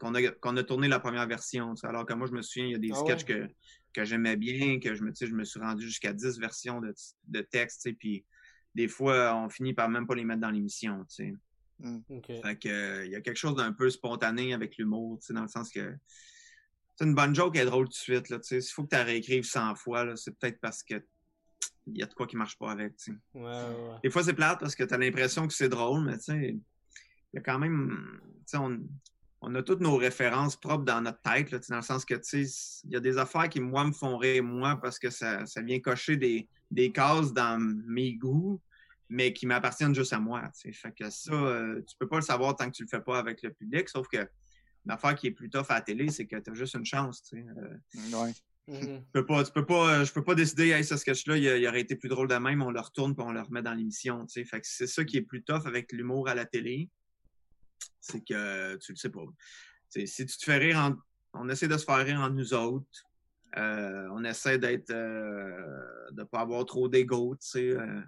qu'on a, qu'on a tourné la première version. tu sais. Alors que moi, je me souviens, il y a des Ah sketchs que, que j'aimais bien, que je me, tu sais, je me suis rendu jusqu'à 10 versions de, de texte, puis des fois, on finit par même pas les mettre dans l'émission. tu sais. Ok. Fait que, il y a quelque chose d'un peu spontané avec l'humour, tu sais, dans le sens que c'est une bonne joke est drôle tout de suite. Là, tu sais. S'il faut que tu la réécrives 100 fois, là, c'est peut-être parce que il y a de quoi qui marche pas avec. ouais. Des fois, c'est plate parce que tu as l'impression que c'est drôle, mais tu sais, il y a quand même. tu sais, On, on a toutes nos références propres dans notre tête, là, dans le sens que tu sais, il y a des affaires qui, moi, me font rire, moi, parce que ça, ça vient cocher des, des cases dans mes goûts, mais qui m'appartiennent juste à moi. tu sais. Fait que ça, euh, tu peux pas le savoir tant que tu le fais pas avec le public, sauf que l'affaire qui est plus tough à la télé, c'est que tu as juste une chance. tu sais. Euh, Ouais. Mhm. tu peux pas, tu peux pas, euh, je peux pas décider, hey, ce sketch-là, il, il aurait été plus drôle de même, on le retourne puis on le remet dans l'émission, tu sais. Fait que c'est ça qui est plus tough avec l'humour à la télé. C'est que euh, tu le sais pas. Si tu te fais rire, en- on essaie de se faire rire entre nous autres. Euh, on essaie d'être, euh, de pas avoir trop d'ego, tu sais. euh.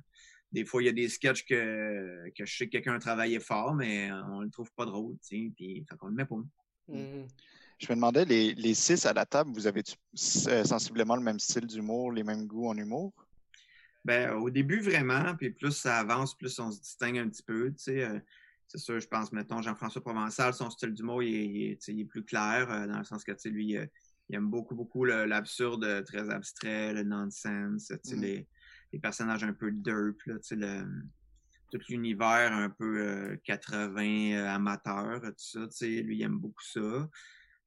des fois, il y a des sketchs que, que je sais que quelqu'un a travaillé fort, mais on le trouve pas drôle, tu sais. Puis, fait qu'on le met pas. Mhm. Je me demandais, les, les six à la table, vous avez sensiblement le même style d'humour, les mêmes goûts en humour? Ben, au début, vraiment, puis plus ça avance, plus on se distingue un petit peu. tu sais. C'est sûr, je pense, mettons, Jean-François Provençal, son style d'humour, il, il est- il plus clair, euh, dans le sens que, tu sais, lui, euh, il aime beaucoup, beaucoup l'absurde, euh, très abstrait, le nonsense, tu Mm. les, les personnages un peu derp, là, le, tout l'univers un peu euh, 80 euh, amateur, tout ça, tu sais, lui, il aime beaucoup ça.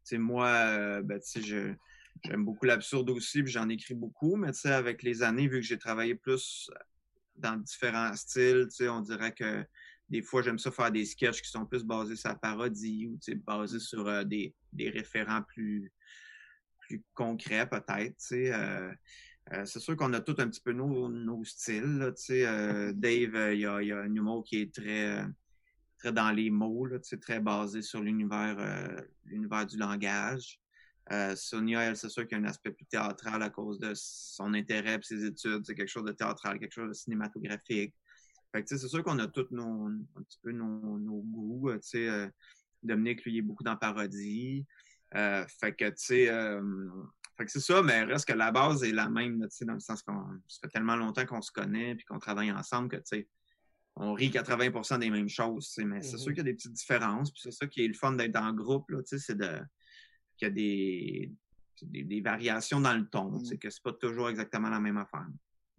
Tu moi, ben, tu sais, j'aime beaucoup l'absurde aussi, puis j'en écris beaucoup, mais tu sais, avec les années, vu que j'ai travaillé plus dans différents styles, tu sais, on dirait que des fois, j'aime ça faire des sketchs qui sont plus basés sur la parodie ou, basés sur euh, des, des référents plus, plus concrets, peut-être, euh, euh, c'est sûr qu'on a tous un petit peu nos, nos styles, là, Dave, il y, a, il y a un humour qui est très, très dans les mots, là, très basé sur l'univers l'univers du langage. Sonia, elle, c'est sûr qu'il y a un aspect plus théâtral à cause de son intérêt et ses études. C'est quelque chose de théâtral, quelque chose de cinématographique. Fait que, tu sais, c'est sûr qu'on a tous nos, un petit peu nos, nos goûts. euh, Tu sais, euh, Dominique, lui, il est beaucoup dans parodie. Euh, fait que, tu sais, fait que c'est ça, mais reste que la base est la même, tu sais, dans le sens qu'on ça fait tellement longtemps qu'on se connaît puis qu'on travaille ensemble que, tu sais, on rit 80% des mêmes choses, mais c'est Mhm. sûr qu'il y a des petites différences. Puis c'est ça qui est le fun d'être en groupe, là, tu sais, c'est de qu'il y a des, des, des variations dans le ton, tu sais, que c'est pas toujours exactement la même affaire.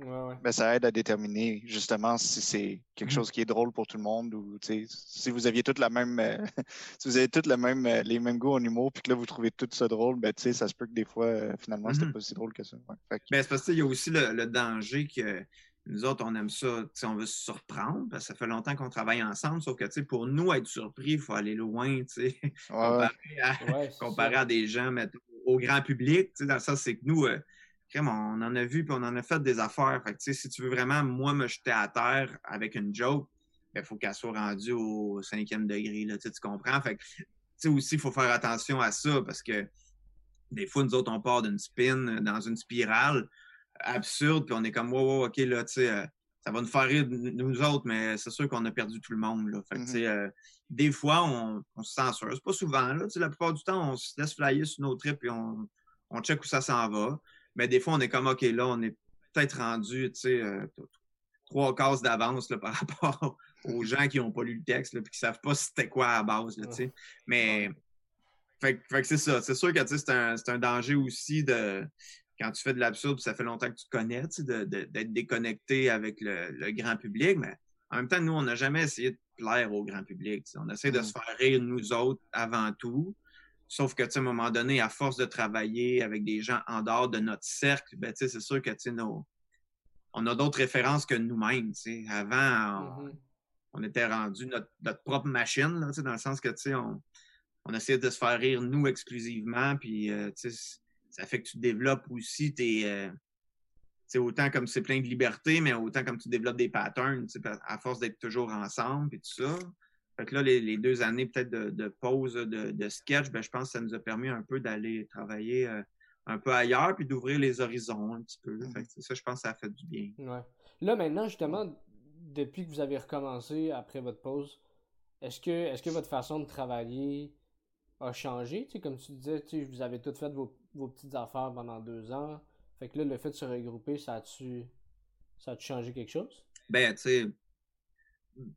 Ouais, ouais. Ben, ça aide à déterminer justement si c'est quelque Mhm. chose qui est drôle pour tout le monde ou si vous aviez toutes la même euh, si vous avez toutes la même, euh, les mêmes goûts en humour puis que là vous trouvez tout ça drôle, ben tu sais, ça se peut que des fois euh, finalement c'était Mhm. pas si drôle que ça. Ouais. Fait que- Ben, c'est parce qu'il y a aussi le, le danger que nous autres, on aime ça, on veut se surprendre, parce que ça fait longtemps qu'on travaille ensemble, sauf que, tu sais, pour nous, être surpris, il faut aller loin, tu sais, ouais, ouais. comparé à, Ouais, c'est comparé ça. à des gens, mettons, au grand public, tu sais, dans le sens, c'est que nous, euh, on en a vu puis on en a fait des affaires. Fait que, si tu veux vraiment, moi, me jeter à terre avec une joke, il faut qu'elle soit rendue au cinquième degré, là, tu comprends? Fait que, tu sais, aussi, il faut faire attention à ça parce que des fois, nous autres, on part d'une spin dans une spirale absurde, puis on est comme, wow, wow, OK, là, tu sais, euh, ça va nous faire rire, nous autres, mais c'est sûr qu'on a perdu tout le monde, là. Fait que, sais, euh, des fois, on, on se censure. C'est pas souvent, là. La plupart du temps, on se laisse flyer sur nos trips, puis on, on check où ça s'en va. Mais des fois, on est comme, OK, là, on est peut-être rendu, tu sais, euh, trois cases d'avance, par rapport aux gens qui n'ont pas lu le texte, puis qui savent pas c'était quoi à la base, là, tu sais. Mais, fait, que- fait que c'est ça. C'est sûr que c'est un, un danger aussi de, quand tu fais de l'absurde, ça fait longtemps que tu te connais, d'être déconnecté avec le, grand public, mais en même temps, nous, on n'a jamais essayé de plaire au grand public. On essaie de mm. se faire rire nous autres avant tout. Sauf que, à un moment donné, à force de travailler avec des gens en dehors de notre cercle, ben, c'est sûr que nos, on a d'autres références que nous-mêmes. Avant, on, mm-hmm. on, était rendu notre, propre machine, là, dans le sens que on, on essayait de se faire rire nous exclusivement. Puis, euh, ça fait que tu développes aussi tes. c'est euh, autant comme c'est plein de liberté, mais autant comme tu développes des patterns, à force d'être toujours ensemble et tout ça. Fait que là, les, deux années peut-être de, pause de, sketch, ben, je pense que ça nous a permis un peu d'aller travailler euh, un peu ailleurs puis d'ouvrir les horizons un petit peu. Fait mm-hmm. ça, je pense que ça a fait du bien. Ouais. Là, maintenant, justement, depuis que vous avez recommencé après votre pause, est-ce que, est-ce que votre façon de travailler a changé? comme tu disais, vous avez tout fait vos, vos, petites affaires pendant deux ans. Fait que là, le fait de se regrouper, ça a-tu ça a changé quelque chose? Ben, tu sais.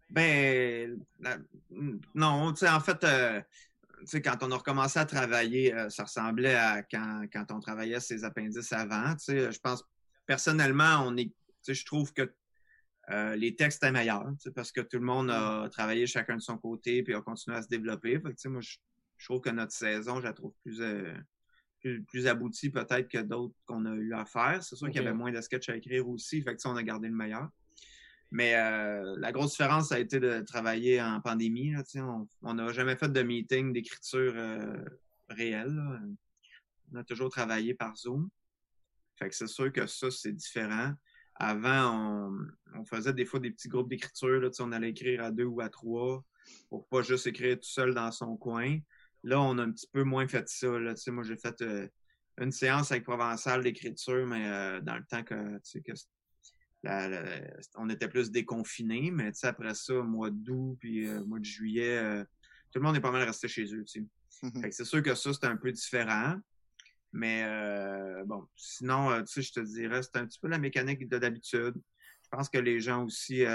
Ben. non, tu sais, en fait, euh, tu sais, quand on a recommencé à travailler, euh, ça ressemblait à quand, quand on travaillait ses appendices avant. Tu sais, je pense, personnellement, on est. Tu sais, je trouve que euh, les textes étaient meilleurs, parce que tout le monde a travaillé chacun de son côté puis a continué à se développer. Fait que, moi, je je trouve que notre saison, je la trouve plus, euh, plus, aboutie peut-être que d'autres qu'on a eu à faire. C'est sûr qu'il y avait moins de sketchs à écrire aussi, fait que on a gardé le meilleur. Mais euh, la grosse différence, ça a été de travailler en pandémie. on n'a jamais fait de meeting d'écriture euh, réelle. On a toujours travaillé par Zoom. Fait que c'est sûr que ça, c'est différent. Avant, on, faisait des fois des petits groupes d'écriture. On allait écrire à deux ou à trois pour pas juste écrire tout seul dans son coin. Là, on a un petit peu moins fait ça. Là. moi, j'ai fait euh, une séance avec Provençal d'écriture, mais euh, dans le temps que, que on était plus déconfinés. Mais après ça, mois d'août puis euh, mois de juillet, tout le monde est pas mal resté chez eux. Mm-hmm. c'est sûr que ça, c'est un peu différent. Mais bon, sinon, tu sais, je te dirais, c'est un petit peu la mécanique de d'habitude. Je pense que les gens aussi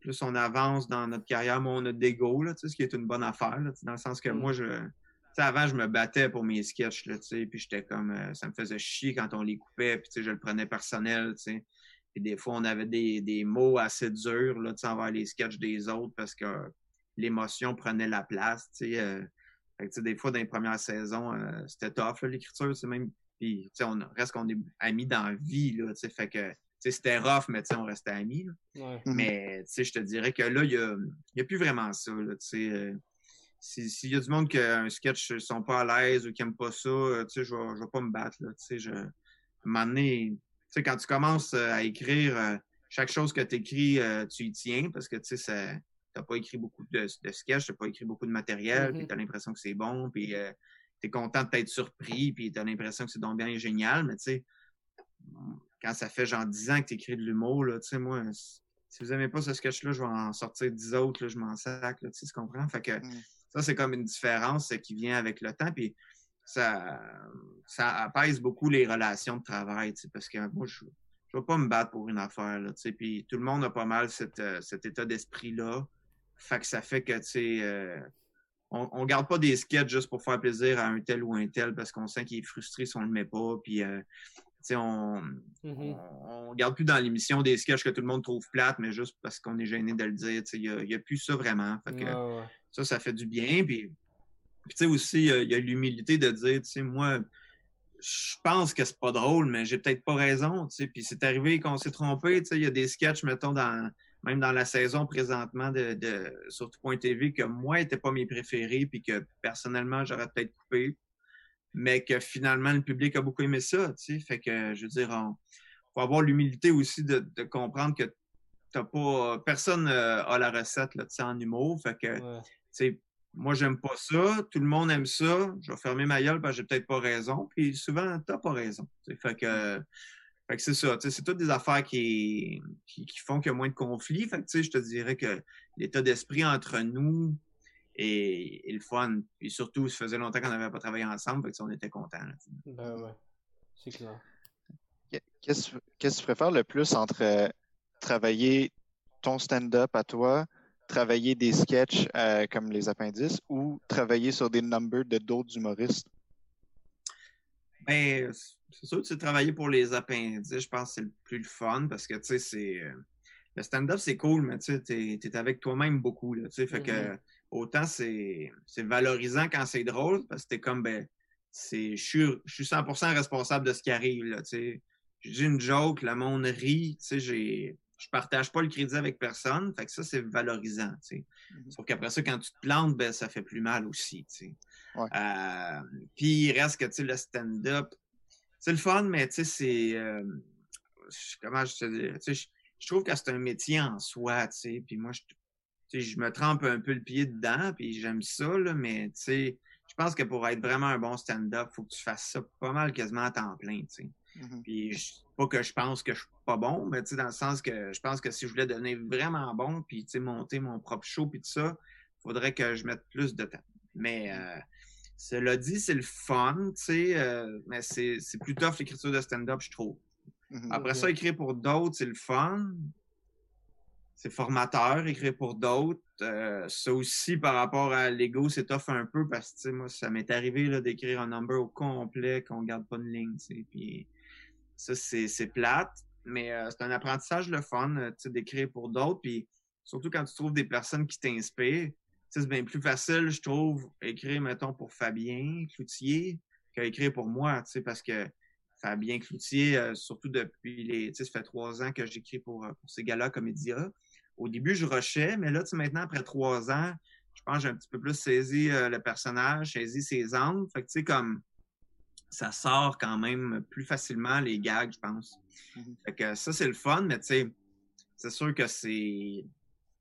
plus on avance dans notre carrière, moins on a d'ego, ce qui est une bonne affaire, dans le sens que mm. moi, je, avant, je me battais pour mes sketchs, là, puis j'étais comme, euh, ça me faisait chier quand on les coupait, puis je le prenais personnel, Et des fois, on avait des, mots assez durs, là, envers les sketchs des autres parce que l'émotion prenait la place, euh, des fois, dans les premières saisons, euh, c'était tough, l'écriture, c'est même, puis, on reste qu'on est amis dans la vie, là, fait que c'était rough, mais on restait amis. Mhm. Mais je te dirais que là, il n'y a, plus vraiment ça. Euh, s'il y a du monde qui un sketch ne sont pas à l'aise ou qui n'aiment pas ça, euh, je ne vais, pas me battre. Là, je, à un moment donné, quand tu commences euh, à écrire chaque chose que tu écris, tu y tiens parce que tu n'as pas écrit beaucoup de, de sketchs, tu n'as pas écrit beaucoup de matériel, puis mhm. tu as l'impression que c'est bon, puis tu es content de t'être surpris, puis tu as l'impression que c'est donc bien génial, mais tu sais, quand ça fait genre 10 ans que tu écris de l'humour, tu sais, moi, si vous n'aimez pas ce sketch-là, je vais en sortir 10 autres, là, je m'en sac, tu sais, tu comprends? Fait que mm. ça, c'est comme une différence qui vient avec le temps, puis ça, ça apaise beaucoup les relations de travail, parce que moi, je ne vais pas me battre pour une affaire, là, puis tout le monde a pas mal euh, cet état d'esprit-là. Fait que ça fait que, tu sais, euh, on, ne garde pas des sketchs juste pour faire plaisir à un tel ou un tel parce qu'on sent qu'il est frustré si on le met pas. Puis euh, on, ne garde plus dans l'émission des sketchs que tout le monde trouve plates, mais juste parce qu'on est gêné de le dire. Il n'y a, plus ça vraiment. Ça, ça fait du bien. Puis, aussi, il y a, l'humilité de dire, moi, je pense que c'est pas drôle, mais j'ai peut-être pas raison. Puis c'est arrivé qu'on s'est trompé. Il y a des sketchs, mettons, dans, même dans la saison présentement de, de sur TV que moi, n'étaient pas mes préférés, puis que personnellement, j'aurais peut-être coupé mais que finalement, le public a beaucoup aimé ça, tu sais. Fait que, je veux dire, il faut avoir l'humilité aussi de, comprendre que t'as pas, personne euh, a la recette, là, tu sais, en humour. Fait que, tu sais, moi, j'aime pas ça, tout le monde aime ça, je vais fermer ma gueule parce que j'ai peut-être pas raison, puis souvent, t'as pas raison. Fait que, fait que c'est ça, c'est toutes des affaires qui, qui, qui font qu'il y a moins de conflits. Fait que, tu sais, je te dirais que l'état d'esprit entre nous, et, le fun. Puis surtout, ça faisait longtemps qu'on n'avait pas travaillé ensemble, fait que, on était contents. Ben ouais, c'est clair. Qu'est-ce que tu préfères le plus entre euh, travailler ton stand-up à toi, travailler des sketchs euh, comme les appendices ou travailler sur des numbers de d'autres humoristes? Ben, c'est sûr que tu travailler pour les appendices, je pense que c'est le plus le fun parce que, tu sais, c'est. Euh, le stand-up, c'est cool, mais tu sais, t'es es avec toi-même beaucoup, là, tu sais. Fait que, Mhm. autant c'est c'est valorisant quand c'est drôle parce que t'es comme, ben, c'est. Je suis je suis 100% responsable de ce qui arrive, là, tu sais. Je dis une joke, le monde rit, tu sais, j'ai. Je partage pas le crédit avec personne, fait que ça, c'est valorisant, tu sais. Mhm. Sauf qu'après ça, quand tu te plantes, ben, ça fait plus mal aussi, tu sais. Ouais. Euh, puis il reste que, tu sais, le stand-up, c'est le fun, mais tu sais, c'est. euh, comment je te dis? Tu sais, je, je trouve que c'est un métier en soi, tu sais. Puis moi, je, tu sais, je me trempe un peu le pied dedans, puis j'aime ça, là, mais tu sais, je pense que pour être vraiment un bon stand-up, il faut que tu fasses ça pas mal quasiment à temps plein, tu sais. Mhm. Puis je- pas que je pense que je suis pas bon, mais tu sais, dans le sens que je pense que si je voulais devenir vraiment bon, puis monter mon propre show, puis tout ça, faudrait que je mette plus de temps. Mais euh, cela dit, c'est le fun, tu sais, euh, mais c'est plus tough l'écriture de stand-up, je trouve. Mhm. Après ça, écrire pour d'autres, c'est le fun. C'est formateur, écrire pour d'autres. Euh, ça aussi, par rapport à l'ego, c'est tough un peu parce que, moi, ça m'est arrivé d'écrire un number au complet qu'on garde pas de ligne, tu sais. Puis ça, c'est plate, mais euh, c'est un apprentissage le fun, euh, tu d'écrire pour d'autres. Puis surtout quand tu trouves des personnes qui t'inspirent, c'est bien plus facile, je trouve, écrire, mettons, pour Fabien Cloutier qu'à écrire pour moi, tu sais, parce que Fabien Cloutier, euh, surtout depuis les. Tu sais, ça fait trois ans que j'écris pour, ces gars-là, Comédia. Au début, je rushais, mais là, tu sais, maintenant, après trois ans, je pense que j'ai un petit peu plus saisi le personnage, saisi ses angles. Fait que, tu sais, comme ça sort quand même plus facilement les gags, je pense. Mhm. Fait que ça, c'est le fun, mais tu sais, c'est sûr que c'est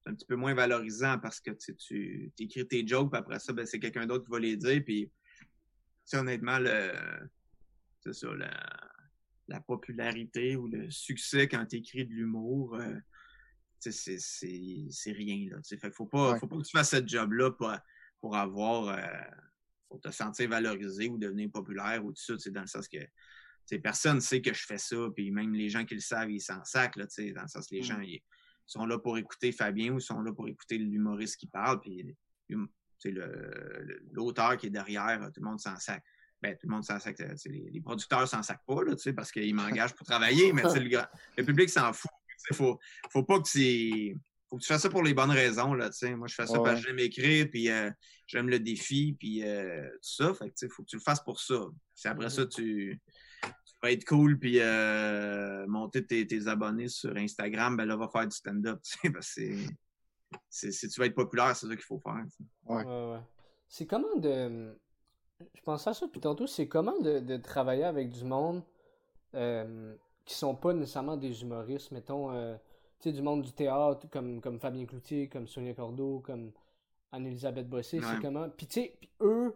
un petit peu moins valorisant parce que tu écris tes jokes, puis après ça, ben, c'est quelqu'un d'autre qui va les dire, puis honnêtement, le c'est ça, la, la popularité ou le succès quand tu écris de l'humour, euh, c'est- c'est rien. Là, tu sais. fait faut pas, Ouais. faut pas que tu fasses ce job-là pour, pour avoir euh, pour te sentir valorisé ou devenir populaire ou tout ça, sais, dans le sens que personne ne sait que je fais ça, puis même les gens qui le savent, ils s'en sacent, là, dans le sens que les Mm. gens ils sont là pour écouter Fabien ou sont là pour écouter l'humoriste qui parle, puis l'auteur qui est derrière, tout le monde s'en sac. Ben, tout le monde s'en sac. Les, les producteurs s'en sacent pas, là, parce qu'ils m'engagent pour travailler, mais le, le public s'en fout. Il faut, faut pas que tu. Faut que tu fasses ça pour les bonnes raisons, là. Moi, je fais ça Ouais, parce que j'aime écrire, puis euh, j'aime le défi, puis euh, tout ça. Fait que, faut que tu le fasses pour ça. Si après ça, tu, tu vas être cool, puis euh, monter tes, tes abonnés sur Instagram, ben là, va faire du stand-up, tu sais, parce que c'est- c'est- si tu veux être populaire, c'est ça qu'il faut faire. Ouais. Ouais, ouais. C'est comment de. Je pensais à ça depuis tantôt, c'est comment de, de travailler avec du monde euh, qui sont pas nécessairement des humoristes, mettons, euh, tu sais, du monde du théâtre, comme, comme Fabien Cloutier, comme Sonia Cordeau, comme Anne-Elisabeth Bossé, Ouais. c'est comment? Puis tu sais, eux,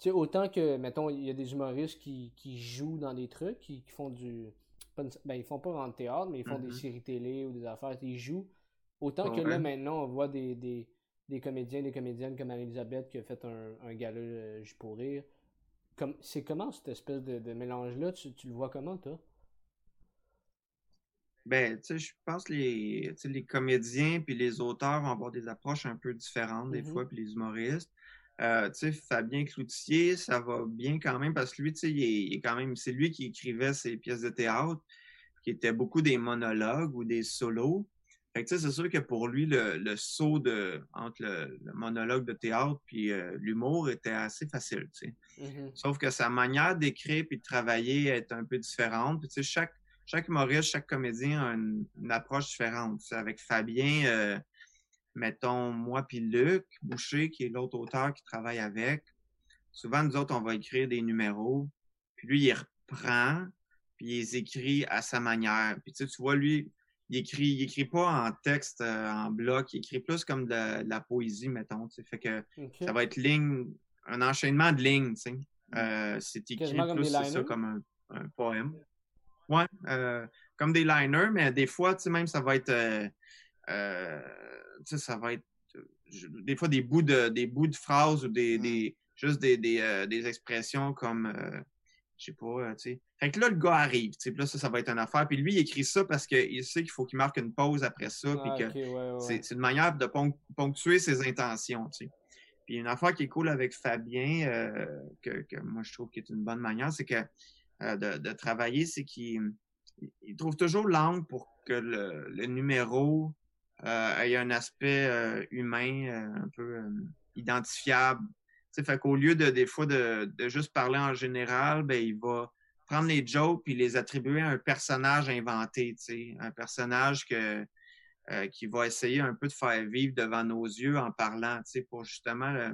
tu sais, autant que, mettons, il y a des humoristes qui, qui jouent dans des trucs, qui, qui font du. Ben, ils font pas vraiment de théâtre, mais ils font des Mhm. séries télé ou des affaires, ils jouent. Autant que là, maintenant, on voit des, des, des comédiens, des comédiennes comme Anne-Elisabeth qui a fait un, un gala euh, pour rire. Comme, c'est comment cette espèce de, de mélange-là? Tu, tu le vois comment, toi? Ben, tu sais, je pense que les, les comédiens puis les auteurs vont avoir des approches un peu différentes des Mhm. fois, puis les humoristes. Euh, tu sais, Fabien Cloutier, ça va bien quand même parce que lui, tu sais, il est, il est quand même, c'est lui qui écrivait ses pièces de théâtre, qui étaient beaucoup des monologues ou des solos. Fait que, tu sais, c'est sûr que pour lui, le, le saut de, entre le, le monologue de théâtre puis euh, l'humour était assez facile, tu sais. Mhm. Sauf que sa manière d'écrire puis de travailler est un peu différente. Puis, tu sais, chaque, chaque humoriste, chaque comédien a une, une approche différente. Avec Fabien, euh, mettons, moi puis Luc Boucher, qui est l'autre auteur qui travaille avec, souvent, nous autres, on va écrire des numéros, puis lui, il reprend, puis il les écrit à sa manière. Puis, tu sais, tu vois, lui, il écrit, il écrit pas en texte, euh, en bloc, il écrit plus comme de, de la poésie, mettons. Tu sais, fait que ça va être ligne, un enchaînement de lignes, tu sais. Euh, c'est écrit plus, c'est ça, comme un, un poème. Ouais, euh, comme des liners, mais des fois, tu sais, même ça va être, euh, euh, tu sais, ça va être, je- des fois des bouts de, des bouts de phrases ou des, Mm. des juste des, des, des expressions comme, euh, je sais pas, tu sais. Fait que là, le gars arrive, tu sais, puis là, ça, ça va être une affaire. Puis lui, il écrit ça parce qu'il sait qu'il faut qu'il marque une pause après ça, puis Ah, que ok, ouais, ouais. c'est c'est une manière de ponc- ponctuer ses intentions, tu sais. Puis une affaire qui est cool avec Fabien, que, que, moi je trouve qui est une bonne manière, c'est que euh, de, travailler, c'est qu'il il trouve toujours l'angle pour que le, numéro euh, ait un aspect euh, humain un peu identifiable. T'sais, fait qu'au lieu de des fois de, juste parler en général, ben il va prendre les jokes puis les attribuer à un personnage inventé, un personnage que qui va essayer un peu de faire vivre devant nos yeux en parlant, pour justement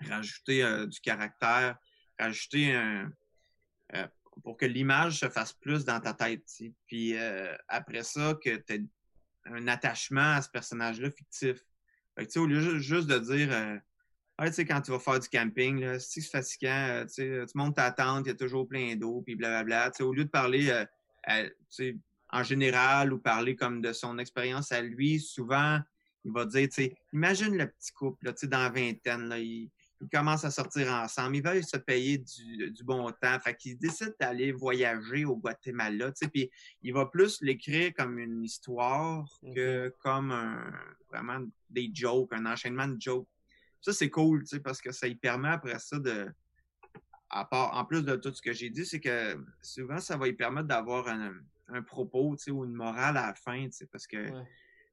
rajouter du caractère, rajouter un euh, pour que l'image se fasse plus dans ta tête. Tu sais. Puis après ça, que tu aies un attachement à ce personnage-là fictif. Fait que, au lieu juste de dire ah, tu sais, quand tu vas faire du camping, c'est fatigant, tu sais, tu montes ta tente, il y a toujours plein d'eau, puis blablabla. Au lieu de parler en général ou parler comme de son expérience à lui, souvent, il va dire, imagine le petit couple, là, dans la vingtaine, là, ils, ils, commencent à sortir ensemble, ils veulent se payer du, du bon temps, fait qu'ils décident d'aller voyager au Guatemala, tu sais, puis il va plus l'écrire comme une histoire que comme un, vraiment des jokes, un enchaînement de jokes. Ça, c'est cool, tu sais, parce que ça lui permet après ça de, à part, en plus de tout ce que j'ai dit, c'est que souvent, ça va lui permettre d'avoir un, un propos, tu sais, ou une morale à la fin, tu sais, parce que, ouais.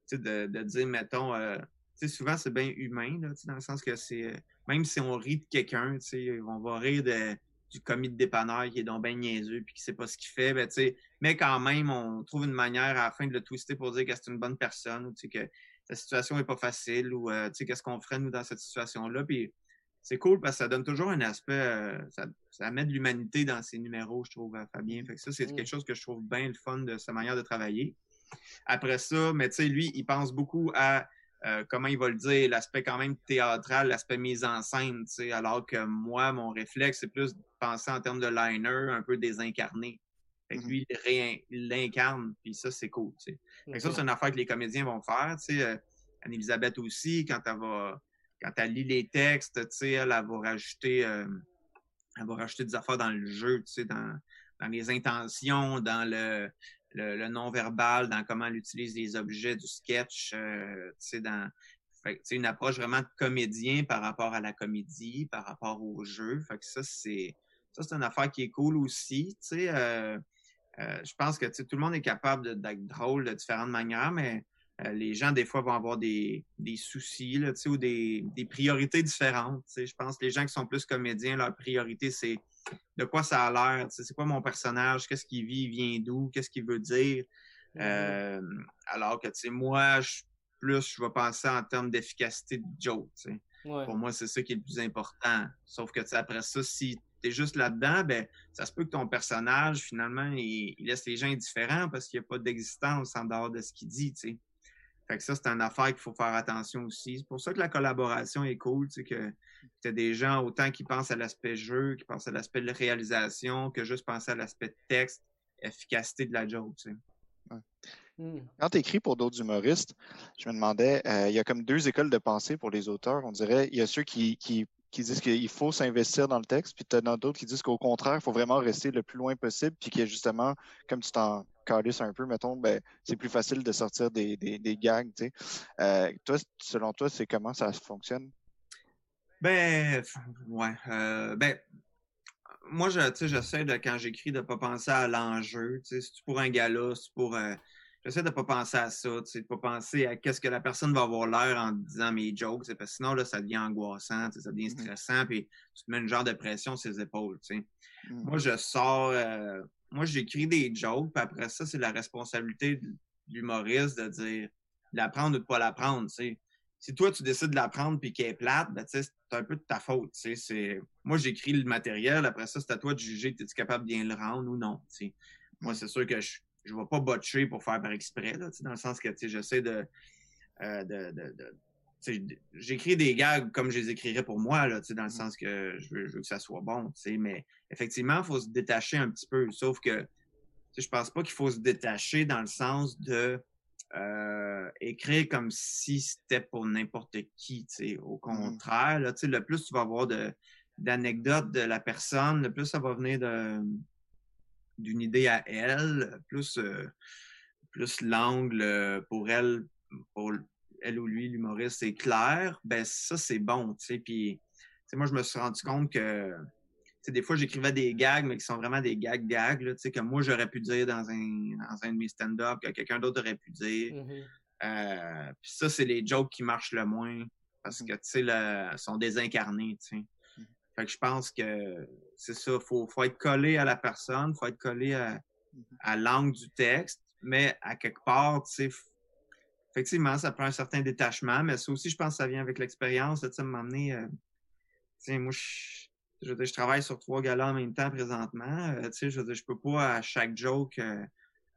tu sais, de, de, dire, mettons, euh, tu sais, souvent, c'est bien humain, là, tu sais, dans le sens que c'est, euh, même si on rit de quelqu'un, on va rire de, du commis de dépanneur qui est donc bien niaiseux puis qui sait pas ce qu'il fait, ben, mais quand même, on trouve une manière à la fin de le twister pour dire que c'est une bonne personne, ou, que la situation est pas facile, ou, euh, qu'est-ce qu'on ferait, nous, dans cette situation-là, puis c'est cool parce que ça donne toujours un aspect, euh, ça, ça, met de l'humanité dans ses numéros, je trouve, Fabien. Fait que ça, c'est mmh. quelque chose que je trouve bien le fun de sa manière de travailler. Après ça, mais tu sais, lui, il pense beaucoup à euh, comment il va le dire, l'aspect quand même théâtral, l'aspect mise en scène, tu sais, alors que moi, mon réflexe, c'est plus de penser en termes de liner, un peu désincarné. Fait que mmh. lui, il l'incarne, puis ça, c'est cool, tu sais. Fait que ça, c'est une affaire que les comédiens vont faire, tu sais. Euh, Anne-Elisabeth aussi, quand elle va quand elle lit les textes, tu sais, elle, elle, va rajouter, euh, elle va rajouter des affaires dans le jeu, tu sais, dans, dans les intentions, dans le, le, non-verbal, dans comment elle utilise les objets du sketch, euh, tu sais, dans une approche vraiment de comédien par rapport à la comédie, par rapport au jeu. Fait que ça, c'est ça, c'est une affaire qui est cool aussi. Tu sais, euh, euh, je pense que tout le monde est capable d'être drôle de différentes manières, mais les gens, des fois, vont avoir des, des soucis là, ou des, des priorités différentes. Je pense que les gens qui sont plus comédiens, leur priorité, c'est de quoi ça a l'air, c'est quoi mon personnage, qu'est-ce qu'il vit, il vient d'où, qu'est-ce qu'il veut dire. Mm-hmm. Euh, alors que, tu sais, moi, je, plus, je vais penser en termes d'efficacité de joke, ouais. Pour moi, c'est ça qui est le plus important. Sauf que, après ça, si tu es juste là-dedans, ben, ça se peut que ton personnage, finalement, il, il laisse les gens indifférents parce qu'il n'y a pas d'existence en dehors de ce qu'il dit, tu sais. Fait que ça, c'est une affaire qu'il faut faire attention aussi. C'est pour ça que la collaboration est cool, tu sais, que des gens autant qui pensent à l'aspect jeu, qui pensent à l'aspect de réalisation, que juste penser à l'aspect texte, efficacité de la joke, tu sais. Ouais. Hmm. Quand tu écris pour d'autres humoristes, je me demandais, euh, il y a comme deux écoles de pensée pour les auteurs. On dirait, il y a ceux qui, qui, qui disent qu'il faut s'investir dans le texte, puis tu as d'autres qui disent qu'au contraire, il faut vraiment rester le plus loin possible, puis que justement, comme tu t'en calisses un peu, mettons, ben, c'est plus facile de sortir des, des, des gags, tu sais. Euh, toi, selon toi, c'est comment ça fonctionne? Ben, ouais. Euh, ben, moi, je, j'essaie de, quand j'écris, de ne pas penser à l'enjeu. Si tu pour un gala, si pour. Euh, j'essaie de ne pas penser à ça, de ne pas penser à qu'est-ce que la personne va avoir l'air en disant mes jokes, parce que sinon, là, ça devient angoissant, ça devient mm-hmm. stressant, puis tu te mets une genre de pression sur ses épaules. Mm -hmm. Moi, je sors, euh, moi, j'écris des jokes, puis après ça, c'est la responsabilité de l'humoriste de dire l'apprendre ou de pas l'apprendre, tu sais. Si toi, tu décides de l'apprendre puis qu'elle est plate, ben, c'est un peu de ta faute. C'est... Moi, j'écris le matériel. Après ça, c'est à toi de juger que tu es capable de bien le rendre ou non. sais. Moi, c'est sûr que je je vais pas botcher pour faire par exprès, là, dans le sens que j'essaie de, euh, j'écris des gags comme je les écrirais pour moi, là, dans le sens que je veux, je veux que ça soit bon, mais effectivement, il faut se détacher un petit peu. Sauf que je pense pas qu'il faut se détacher dans le sens de euh, écrire comme si c'était pour n'importe qui. Au contraire, là, le plus tu vas avoir d'anecdotes de la personne, le plus ça va venir d'une idée à elle, plus, euh, plus l'angle pour elle, pour elle ou lui, l'humoriste, c'est clair, ben ça, c'est bon, tu sais. Puis, moi, je me suis rendu compte que, des fois, j'écrivais des gags, mais qui sont vraiment des gags-gags, tu sais, que moi, j'aurais pu dire dans un, dans un de mes stand-up, que quelqu'un d'autre aurait pu dire. Mhm. Euh, puis ça, c'est les jokes qui marchent le moins, parce que, tu sais, sont désincarnés, tu sais. Fait que je pense que c'est ça, faut, faut être collé à la personne, faut être collé à, à l'angle du texte, mais à quelque part, tu sais, effectivement, ça prend un certain détachement, mais ça aussi, je pense que ça vient avec l'expérience, tu sais, m'emmener, euh, tu sais, moi, je, je, travaille sur trois galas en même temps présentement, euh, tu sais, je je peux pas à chaque joke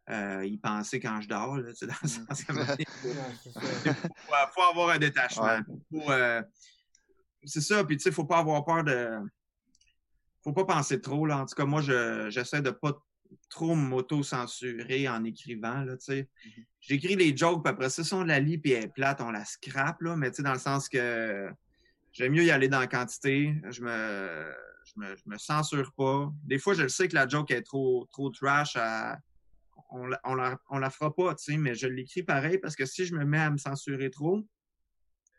euh, y penser quand je dors, là, tu sais, dans le sens il faut, avoir un détachement. c'est ça, puis tu sais, faut pas avoir peur de faut pas penser trop. Là. En tout cas, moi, j'essaie de pas trop m'auto-censurer en écrivant. Là, mm-hmm. J'écris les jokes, puis après ça, si on la lit puis elle est plate, on la scrape, là, mais dans le sens que j'aime mieux y aller dans la quantité. Je me, je me, je me censure pas. Des fois, je le sais que la joke est trop, trop trash. on, la, on, la, on la fera pas, mais je l'écris pareil parce que si je me mets à me censurer trop,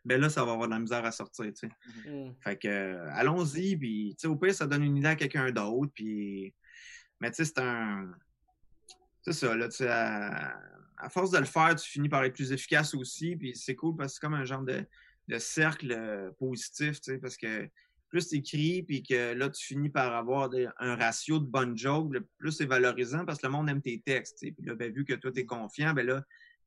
ben là, ça va avoir de la misère à sortir, tu sais. Mm-hmm. Fait que, euh, allons-y, puis, tu sais, au pire, ça donne une idée à quelqu'un d'autre, puis... Mais, tu sais, c'est un... C'est ça, là, tu sais, à... force de le faire, tu finis par être plus efficace aussi, puis c'est cool parce que c'est comme un genre de, de cercle euh, positif, tu sais, parce que plus tu écris, puis que là, tu finis par avoir un ratio de bonnes jokes, plus c'est valorisant parce que le monde aime tes textes, tu sais. Puis là, ben, vu que toi, tu es confiant, ben là,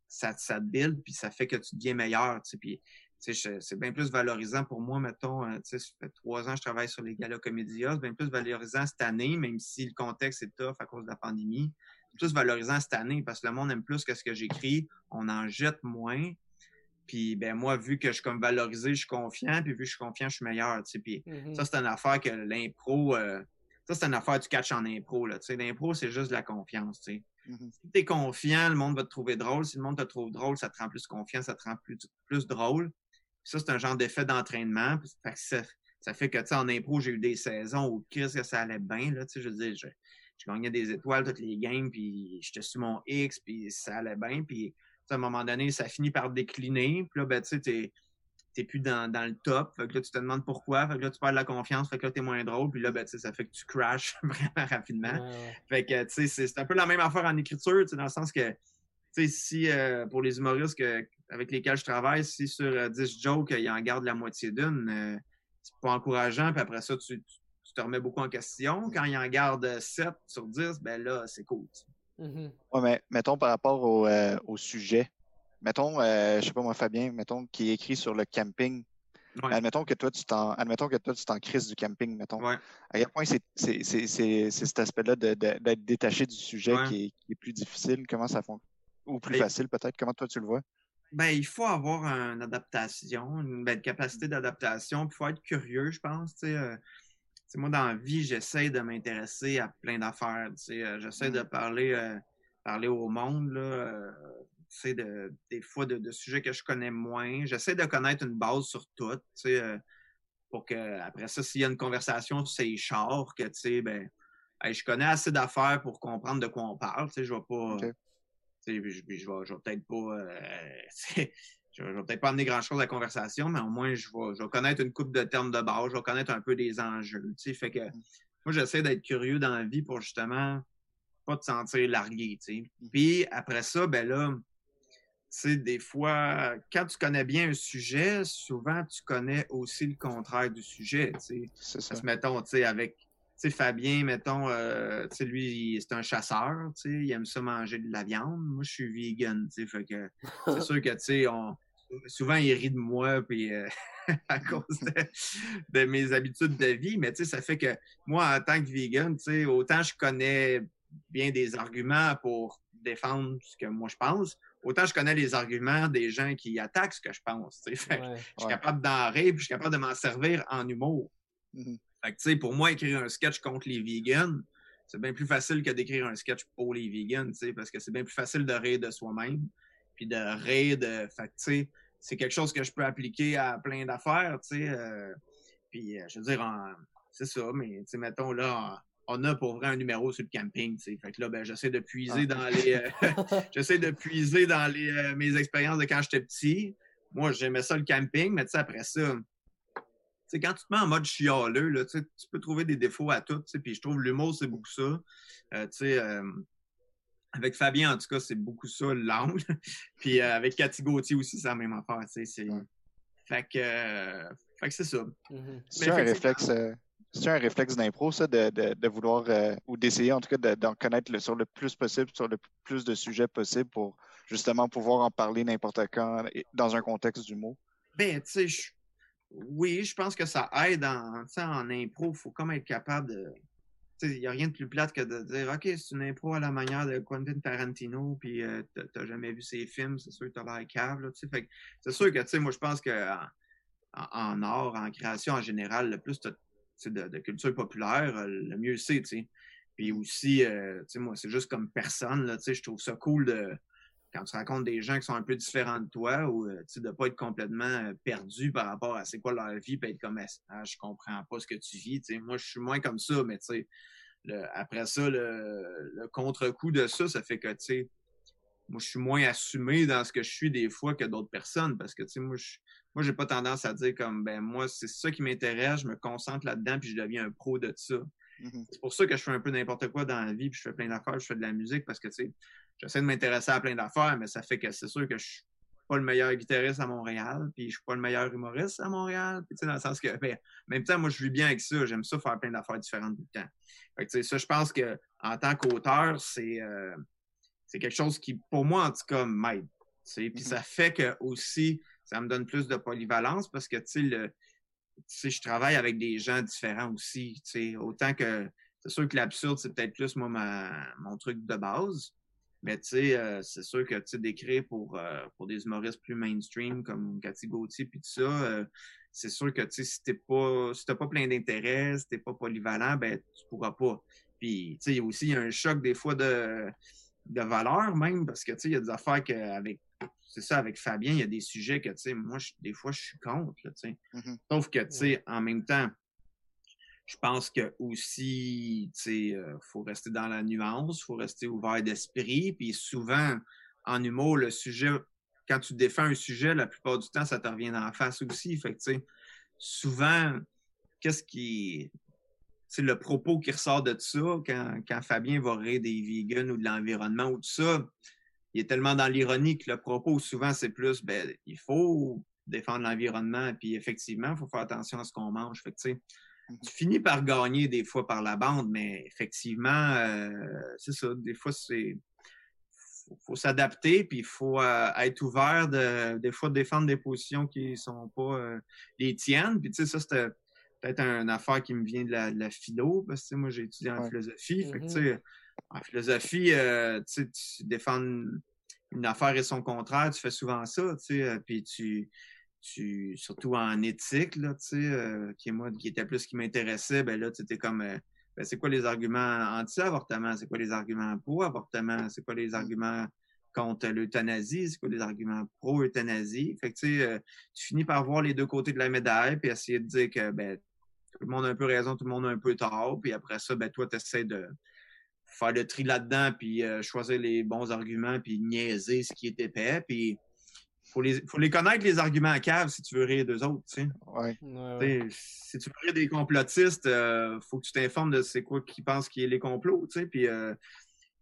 ça, ça te build, puis ça fait que tu deviens meilleur. Puis c'est bien plus valorisant pour moi, mettons, euh, ça fait trois ans que je travaille sur les galas comédias, c'est bien plus valorisant cette année, même si le contexte est tough à cause de la pandémie. C'est plus valorisant cette année parce que le monde aime plus que ce que j'écris, on en jette moins. Puis ben moi, vu que je suis comme valorisé, je suis confiant, puis vu que je suis confiant, je suis meilleur. Puis mm-hmm. ça, c'est une affaire que l'impro, euh, ça, c'est une affaire du catch en impro. L'impro, c'est juste de la confiance. Mm-hmm. Si tu es confiant, le monde va te trouver drôle. Si le monde te trouve drôle, ça te rend plus confiant, ça te rend plus, plus drôle. Ça, c'est un genre d'effet d'entraînement. Ça, fait que, tu sais, en impro, j'ai eu des saisons où, qu'est-ce que ça allait bien, là, tu sais, je veux dire, je, gagnais des étoiles toutes les games, puis j'étais sur mon X, puis ça allait bien, puis à un moment donné, ça finit par décliner, puis là, ben, tu sais, t'es t'es plus dans, dans, le top. Fait que là, tu te demandes pourquoi. Fait que là, tu perds de la confiance. Fait que là, t'es moins drôle. Puis là, ben, ça fait que tu crashes vraiment rapidement. Fait que, tu sais, c'est un peu la même affaire en écriture, tu sais, dans le sens que, sais, si, euh, pour les humoristes que, avec lesquels je travaille, si sur 10 euh, jokes, il en garde la moitié d'une, euh, c'est pas encourageant, puis après ça, tu, te remets beaucoup en question. Quand il en garde 7 sur 10, ben là, c'est cool. Mm-hmm. Oui, mais mettons par rapport au, euh, sujet, mettons, je sais pas moi, Fabien, mettons, qui est écrit sur le camping. Admettons que toi, tu t'en, admettons que toi, tu t'en crises du camping, mettons. À quel point c'est, cet aspect-là d'être détaché du sujet qui, est, plus difficile? Comment ça fonctionne? Ou plus facile, peut-être? Comment toi, tu le vois? Ben, il faut avoir une adaptation, une belle capacité d'adaptation, il faut être curieux, je pense. Euh, moi, dans la vie, j'essaie de m'intéresser à plein d'affaires. Euh, j'essaie de mmh. parler, euh, parler au monde, là, de, des fois de, sujets que je connais moins. J'essaie de connaître une base sur tout, pour que après ça, s'il y a une conversation sur ces chars, que ben, je connais assez d'affaires pour comprendre de quoi on parle. Je ne vais pas je, je, vais, peut-être pas. Euh, je vais peut-être pas amener grand-chose à la conversation, mais au moins, je vais, je connaître une coupe de termes de base, je vais connaître un peu des enjeux. Fait que mm. moi, j'essaie d'être curieux dans la vie pour justement pas te sentir largué. Mm. Puis après ça, ben là, des fois, quand tu connais bien un sujet, souvent tu connais aussi le contraire du sujet. Tu sais. Mettons, tu sais, avec sais, Fabien, mettons, euh, tu sais, lui, c'est un chasseur, tu sais, il aime ça manger de la viande. Moi, je suis vegan, tu sais, fait que c'est sûr que, tu sais, on, souvent, il rit de moi, puis euh, à cause de, mes habitudes de vie, mais tu sais, ça fait que moi, en tant que vegan, tu sais, autant je connais bien des arguments pour défendre ce que moi je pense, autant je connais les arguments des gens qui attaquent ce que je pense. Tu sais, je suis capable d'en rire, puis je suis capable de m'en servir en humour. Mm-hmm. Fait que, pour moi, écrire un sketch contre les vegans, c'est bien plus facile que d'écrire un sketch pour les vegans, parce que c'est bien plus facile de rire de soi-même, puis de rire de... Fait que, c'est quelque chose que je peux appliquer à plein d'affaires, tu sais. Euh, puis, euh, je veux dire, c'est ça, mais, tu sais, mettons, là, on a pour vrai un numéro sur le camping. Fait que là, ben, j'essaie de puiser ah. dans les... Euh, j'essaie de puiser dans les, mes expériences de quand j'étais petit, moi, j'aimais ça le camping, mais après ça, sais, quand tu te mets en mode chialeux, là, tu peux trouver des défauts à tout. Puis je trouve l'humour, c'est beaucoup ça. Euh, euh, avec Fabien, en tout cas, c'est beaucoup ça, l'angle. puis euh, avec Cathy Gauthier aussi, c'est la même affaire. C'est... Fait que, fait que c'est ça. Mm-hmm. C'est un réflexe. C'est un réflexe d'impro, ça, de, de, de vouloir, ou d'essayer en tout cas d'en connaître le, sur le plus possible, sur le plus de sujets possible pour justement pouvoir en parler n'importe quand dans un contexte d'humour? Ben, tu sais, oui, je pense que ça aide en, impro. Il faut comme être capable de. Il n'y a rien de plus plate que de dire OK, c'est une impro à la manière de Quentin Tarantino, puis euh, tu n'as jamais vu ses films, c'est sûr que tu as l'air cave. C'est sûr que moi, je pense que en, art, en création en général, le plus de, de, culture populaire, euh, le mieux c'est. Puis aussi, euh, moi, c'est juste comme personne, je trouve ça cool de quand tu rencontres des gens qui sont un peu différents de toi ou euh, de ne pas être complètement euh, perdu par rapport à c'est quoi leur vie, puis être comme ah, je comprends pas ce que tu vis. moi, je suis moins comme ça, mais après ça, le, contre-coup de ça, ça fait que moi, je suis moins assumé dans ce que je suis des fois que d'autres personnes parce que moi, je moi, j'ai pas tendance à dire comme ben moi, c'est ça qui m'intéresse, je me concentre là-dedans, puis je deviens un pro de ça. Mm-hmm. C'est pour ça que je fais un peu n'importe quoi dans la vie, puis je fais plein d'affaires, je fais de la musique parce que tu sais, j'essaie de m'intéresser à plein d'affaires, mais ça fait que c'est sûr que je suis pas le meilleur guitariste à Montréal, puis je suis pas le meilleur humoriste à Montréal, puis dans le sens que, ben, en même temps, moi, je vis bien avec ça, j'aime ça faire plein d'affaires différentes tout le temps. Fait que, ça, je pense que en tant qu'auteur, c'est euh, c'est quelque chose qui, pour moi, en tout cas, m'aide. Puis mm-hmm. ça fait que aussi, ça me donne plus de polyvalence parce que, tu sais, je travaille avec des gens différents aussi. Autant que c'est sûr que l'absurde, c'est peut-être plus moi mon truc de base. Mais tu sais, euh, c'est sûr que tu d'écrire pour, euh, pour des humoristes plus mainstream comme Cathy Gauthier puis tout ça, euh, c'est sûr que tu sais, si t'es pas si t'as pas plein d'intérêt, si t'es pas polyvalent, ben tu pourras pas. Puis tu sais, il y a aussi un choc des fois de, de valeur même, parce que tu sais, il y a des affaires qu'avec c'est ça, avec Fabien, il y a des sujets que tu sais, moi, des fois, je suis contre, tu sais. Mm-hmm. Sauf que tu sais, en même temps, je pense que aussi, tu sais, euh, faut rester dans la nuance, faut rester ouvert d'esprit. Puis souvent, en humour, le sujet, quand tu défends un sujet, la plupart du temps, ça te revient dans la face aussi. Fait que, tu sais, souvent, qu'est-ce qui. C'est le propos qui ressort de ça quand, quand Fabien va rire des vegans ou de l'environnement ou tout ça. Il est tellement dans l'ironie que le propos, souvent, c'est plus, ben, il faut défendre l'environnement. Puis effectivement, il faut faire attention à ce qu'on mange. Fait que, tu sais, tu finis par gagner des fois par la bande, mais effectivement, euh, c'est ça. Des fois, c'est faut, s'adapter, puis il faut euh, être ouvert de des fois défendre des positions qui sont pas euh, les tiennes. Puis tu sais, ça, c'était peut-être une affaire qui me vient de la, de philo, parce que moi, j'ai étudié en philosophie. Fait que, mm-hmm. En philosophie, tu, tu défends une affaire et son contraire, tu fais souvent ça, tu sais, puis tu surtout en éthique, là, tu sais, euh, qui, moi, qui était plus qui m'intéressait, ben là, tu étais comme, euh, ben, c'est quoi les arguments anti-avortement? C'est quoi les arguments pro-avortement? C'est quoi les arguments contre l'euthanasie? C'est quoi les arguments pro-euthanasie? Fait que, tu sais, euh, tu finis par voir les deux côtés de la médaille, puis essayer de dire que, ben, tout le monde a un peu raison, tout le monde a un peu tort, puis après ça, ben, toi, tu essaies de faire le tri là-dedans, puis choisir les bons arguments, puis niaiser ce qui est épais, puis faut les, faut les connaître, les arguments à cave, si tu veux rire d'eux autres. Tu sais. Si tu veux rire des complotistes, il euh, faut que tu t'informes de c'est quoi qu'ils pensent qui est les complots. Tu sais. Puis, euh,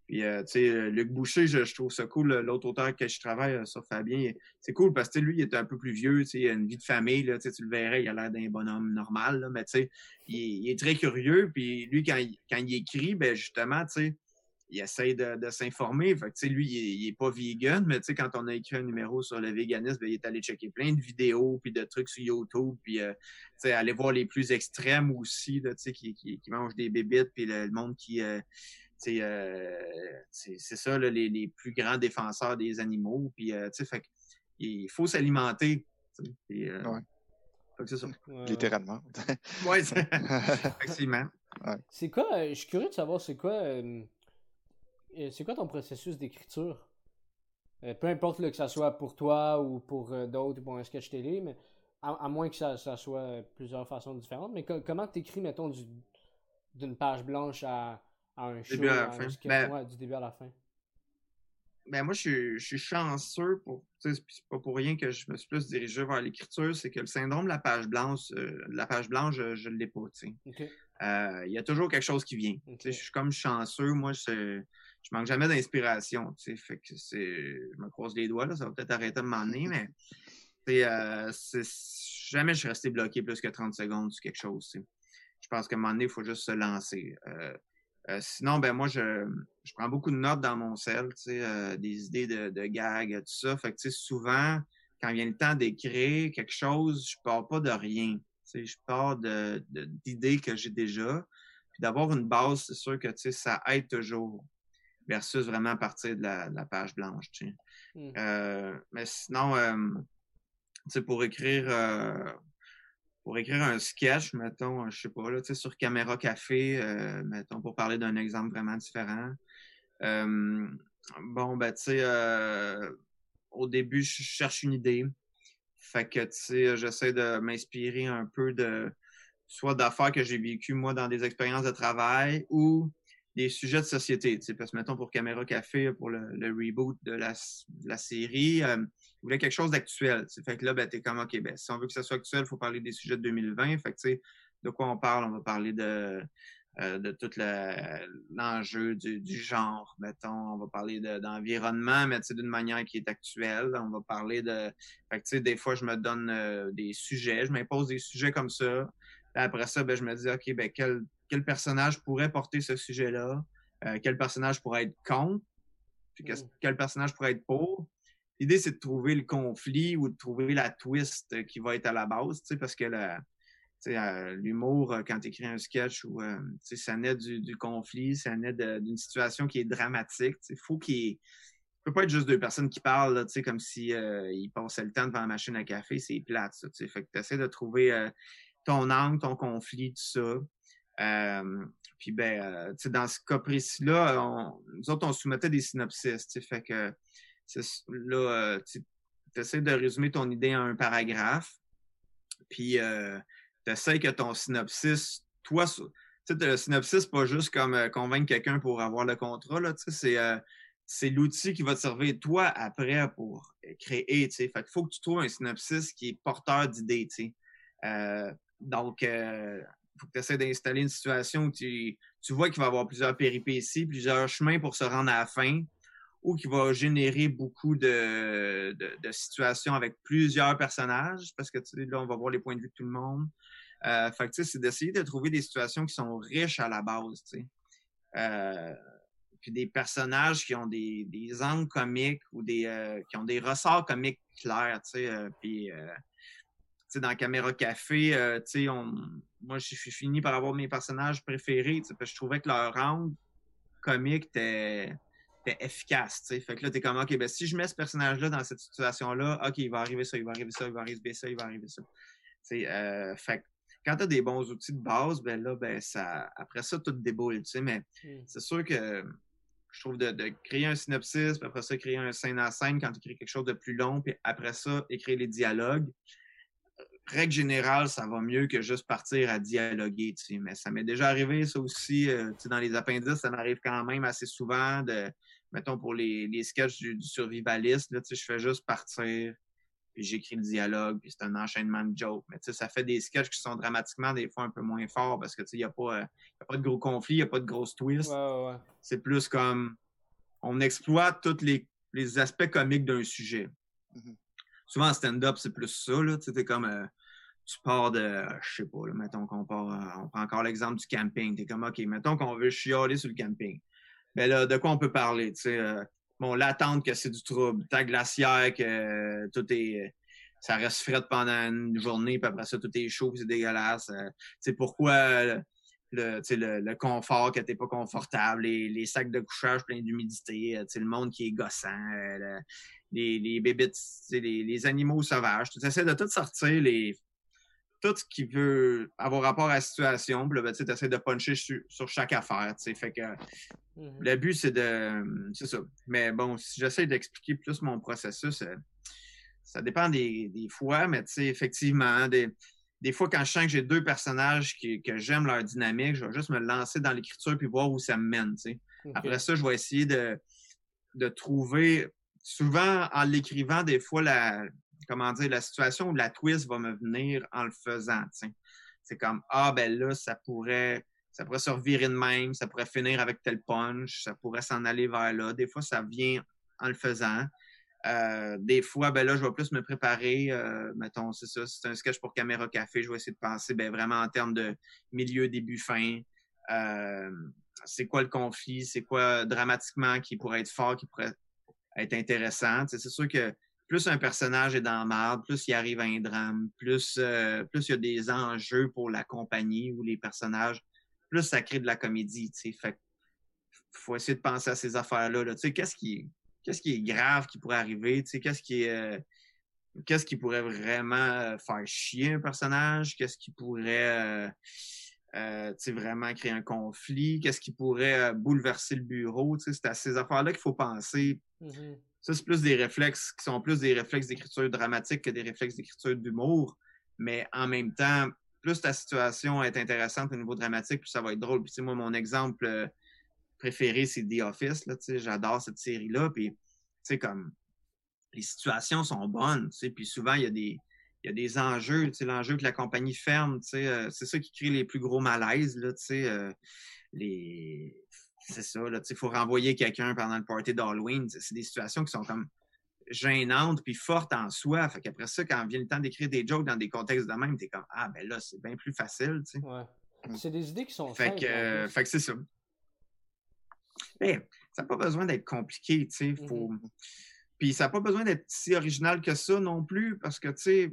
puis euh, tu sais, Luc Boucher, je, trouve ça cool. L'autre auteur que je travaille sur Fabien, c'est cool parce que lui, il est un peu plus vieux. Tu sais, il a une vie de famille. Là, tu le verrais, il a l'air d'un bonhomme normal. Mais tu sais, il, est très curieux. Puis lui, quand il, écrit, ben justement, tu sais, il essaye de, s'informer. Fait lui, il n'est pas vegan, mais quand on a écrit un numéro sur le véganisme, ben, il est allé checker plein de vidéos puis de trucs sur YouTube, puis euh, aller voir les plus extrêmes aussi, là, qui, qui, qui, mangent des bébites, puis le, monde qui. Euh, euh, c'est ça, les, les, plus grands défenseurs des animaux. Puis, fait, il faut s'alimenter. C'est ça. Littéralement. oui, effectivement. C'est quoi, je suis curieux de savoir, c'est quoi euh, c'est quoi ton processus d'écriture? Euh, peu importe que ça soit pour toi ou pour euh, d'autres pour un sketch télé, mais à, moins que ça, soit plusieurs façons différentes. Mais comment tu écris, mettons, d'une page blanche à, un show, début à la fin. Ben, du début à la fin? ben moi, je suis, chanceux pour. C'est pas pour rien que je me suis plus dirigé vers l'écriture, c'est que le syndrome de la page blanche, euh, la page blanche, je ne l'ai pas. Euh, il y a toujours quelque chose qui vient. Je suis comme chanceux. Moi, je, je manque jamais d'inspiration. Fait que je me croise les doigts, là, ça va peut-être arrêter de m'emmener, mais euh, jamais je suis resté bloqué plus que 30 secondes sur quelque chose. Je pense qu'à un moment donné, il faut juste se lancer. Euh, euh, sinon, ben moi, je, je, prends beaucoup de notes dans mon sel, euh, des idées de, de gags, tout ça. Fait que souvent, quand vient le temps d'écrire quelque chose, je pars pas de rien. Je pars d'idées de, que j'ai déjà. Puis d'avoir une base, c'est sûr que ça aide toujours. Versus vraiment partir de la, page blanche. Mmh. Euh, mais sinon, pour écrire pour écrire un sketch, mettons, je sais pas, là, sur Caméra Café, euh, mettons, pour parler d'un exemple vraiment différent. Euh, bon, ben, tu sais, euh, au début, je cherche une idée. Fait que, tu sais, j'essaie de m'inspirer un peu de soit d'affaires que j'ai vécues, moi, dans des expériences de travail ou des sujets de société. Parce que, mettons, pour Caméra Café, pour le, reboot de la, de série, il voulait quelque chose d'actuel. Fait que là, ben, t'es comme, OK, ben, si on veut que ça soit actuel, il faut parler des sujets de 2020. Fait que, tu sais, de quoi on parle? On va parler de, euh, de tout l'enjeu du, genre, mettons. On va parler d'environnement, mais d'une manière qui est actuelle. On va parler de... Fait que, tu sais, des fois, je me donne euh, des sujets, je m'impose des sujets comme ça. après ça, ben, je me dis, OK, ben, quel, quel personnage pourrait porter ce sujet-là? Euh, quel personnage pourrait être contre? Puis mm. quel personnage pourrait être pour? L'idée, c'est de trouver le conflit ou de trouver la twist qui va être à la base, parce que euh, l'humour, euh, quand tu écris un sketch, ou, euh, ça naît du, conflit, ça naît d'une situation qui est dramatique. Il faut qu'il peut pas être juste deux personnes qui parlent, là, comme si ils passaient le temps devant la machine à café, c'est plate. Ça, fait que tu essaies de trouver ton angle, ton conflit, tout ça. Puis ben, dans ce cas précis-là, nous autres, on soumettait des synopsis. Fait que là, euh, tu essaies de résumer ton idée en un paragraphe, puis euh, tu essaies que ton synopsis, toi, tu sais, le synopsis, pas juste comme euh, convaincre quelqu'un pour avoir le contrat, c'est c'est l'outil qui va te servir toi après pour créer. Tu sais. Fait faut que tu trouves un synopsis qui est porteur d'idées. Donc, faut que tu essaies d'installer une situation où tu, tu vois qu'il va y avoir plusieurs péripéties, plusieurs chemins pour se rendre à la fin ou qui va générer beaucoup de, de, situations avec plusieurs personnages, parce que là, on va voir les points de vue de tout le monde. Euh, fait que, c'est d'essayer de trouver des situations qui sont riches à la base, tu sais. Euh, puis des personnages qui ont des, des angles comiques ou des euh, qui ont des ressorts comiques clairs, tu sais. Euh, puis, euh, tu sais, dans Caméra Café, sais, on, moi, je suis fini par avoir mes personnages préférés, parce que je trouvais que leur angle comique était efficace. T'sais. Fait que là, t'es comme, OK, ben, si je mets ce personnage-là dans cette situation-là, OK, il va arriver ça, il va arriver ça, il va arriver ça, il va arriver ça. Euh, fait que quand tu as des bons outils de base, ben là, ben, ça, après ça, tout déboule. Mais hmm. c'est sûr que je trouve de, de, créer un synopsis, puis après ça, créer un scène à scène quand tu crées quelque chose de plus long, puis après ça, écrire les dialogues. Règle générale, ça va mieux que juste partir à dialoguer, mais ça m'est déjà arrivé, ça aussi, euh, dans les appendices, ça m'arrive quand même assez souvent de, mettons, pour les, les sketchs du, survivaliste, là, je fais juste partir, puis j'écris le dialogue, puis c'est un enchaînement de jokes. Mais ça fait des sketchs qui sont dramatiquement des fois un peu moins forts parce que il n'y a, pas, euh, a pas de gros conflits, il n'y a pas de grosses twists. C'est plus comme on exploite tous les, les aspects comiques d'un sujet. Mm-hmm. Souvent en stand-up, c'est plus ça. Là, es comme euh, tu pars de. Je sais pas, mettons qu'on part. Euh, on prend encore l'exemple du camping. Tu es comme OK, mettons qu'on veut chialer sur le camping. Mais là, de quoi on peut parler? Tu sais, euh, bon, l'attente que c'est du trouble, ta glaciaire, que euh, tout est. Ça reste frais pendant une journée, puis après ça, tout est chaud, c'est dégueulasse. Euh, tu sais, pourquoi le, le, le, confort que t'es pas confortable, les, les, sacs de couchage pleins d'humidité, sais, le monde qui est gossant, les, les bébites, les, les animaux sauvages. Tu essaies de tout sortir les tout ce qui veut avoir rapport à la situation. Puis ben, tu essaies de puncher sur, chaque affaire. Fait que mm-hmm. le but, c'est de. C'est ça. Mais bon, si j'essaie d'expliquer plus mon processus, euh, ça dépend des, fois, mais tu sais, effectivement, des, des fois, quand je sens que j'ai deux personnages que j'aime leur dynamique, je vais juste me lancer dans l'écriture puis voir où ça me mène. Après ça, je vais essayer de de trouver, souvent en l'écrivant, des fois, la, comment dire, la situation où la twist va me venir en le faisant. C'est comme, ah, ben là, ça pourrait, ça pourrait se revirer de même, ça pourrait finir avec tel punch, ça pourrait s'en aller vers là. Des fois, ça vient en le faisant. Euh, des fois, ben là, je vais plus me préparer. Euh, mettons, c'est ça, c'est un sketch pour Caméra Café. Je vais essayer de penser ben, vraiment en termes de milieu, début, fin. Euh, c'est quoi le conflit? C'est quoi dramatiquement qui pourrait être fort, qui pourrait être intéressant? c'est sûr que plus un personnage est dans la merde, plus il arrive à un drame, plus, plus il y a des enjeux pour la compagnie ou les personnages, plus ça crée de la comédie. Fait faut essayer de penser à ces affaires-là. Là. Qu'est-ce qui qu'est-ce qui est grave qui pourrait arriver, tu sais, qu'est-ce qui est, euh, qu'est-ce qui pourrait vraiment euh, faire chier un personnage, qu'est-ce qui pourrait, euh, vraiment créer un conflit, qu'est-ce qui pourrait bouleverser le bureau, tu sais, c'est à ces affaires-là qu'il faut penser. Mm-hmm. Ça, c'est plus des réflexes qui sont plus des réflexes d'écriture dramatique que des réflexes d'écriture d'humour, mais en même temps, plus ta situation est intéressante au niveau dramatique, plus ça va être drôle. Puis, tu sais, moi, mon exemple préféré, c'est The Office. Là, j'adore cette série-là. Puis, comme les situations sont bonnes, puis souvent, il y a des, il y a des enjeux, l'enjeu que la compagnie ferme, euh, c'est ça qui crée les plus gros malaises, là, euh, les... C'est ça, là, il faut renvoyer quelqu'un pendant le party d'Halloween. C'est des situations qui sont comme gênantes puis fortes en soi. Fait qu'après ça, quand vient le temps d'écrire des jokes dans des contextes de même, t'es comme Ah ben là, c'est bien plus facile, tu sais. Ouais. C'est des idées qui sont fait que, fait que c'est ça. Ça n'a pas besoin d'être compliqué, tu sais. Faut... Mm-hmm. Puis ça n'a pas besoin d'être si original que ça non plus, parce que, tu sais,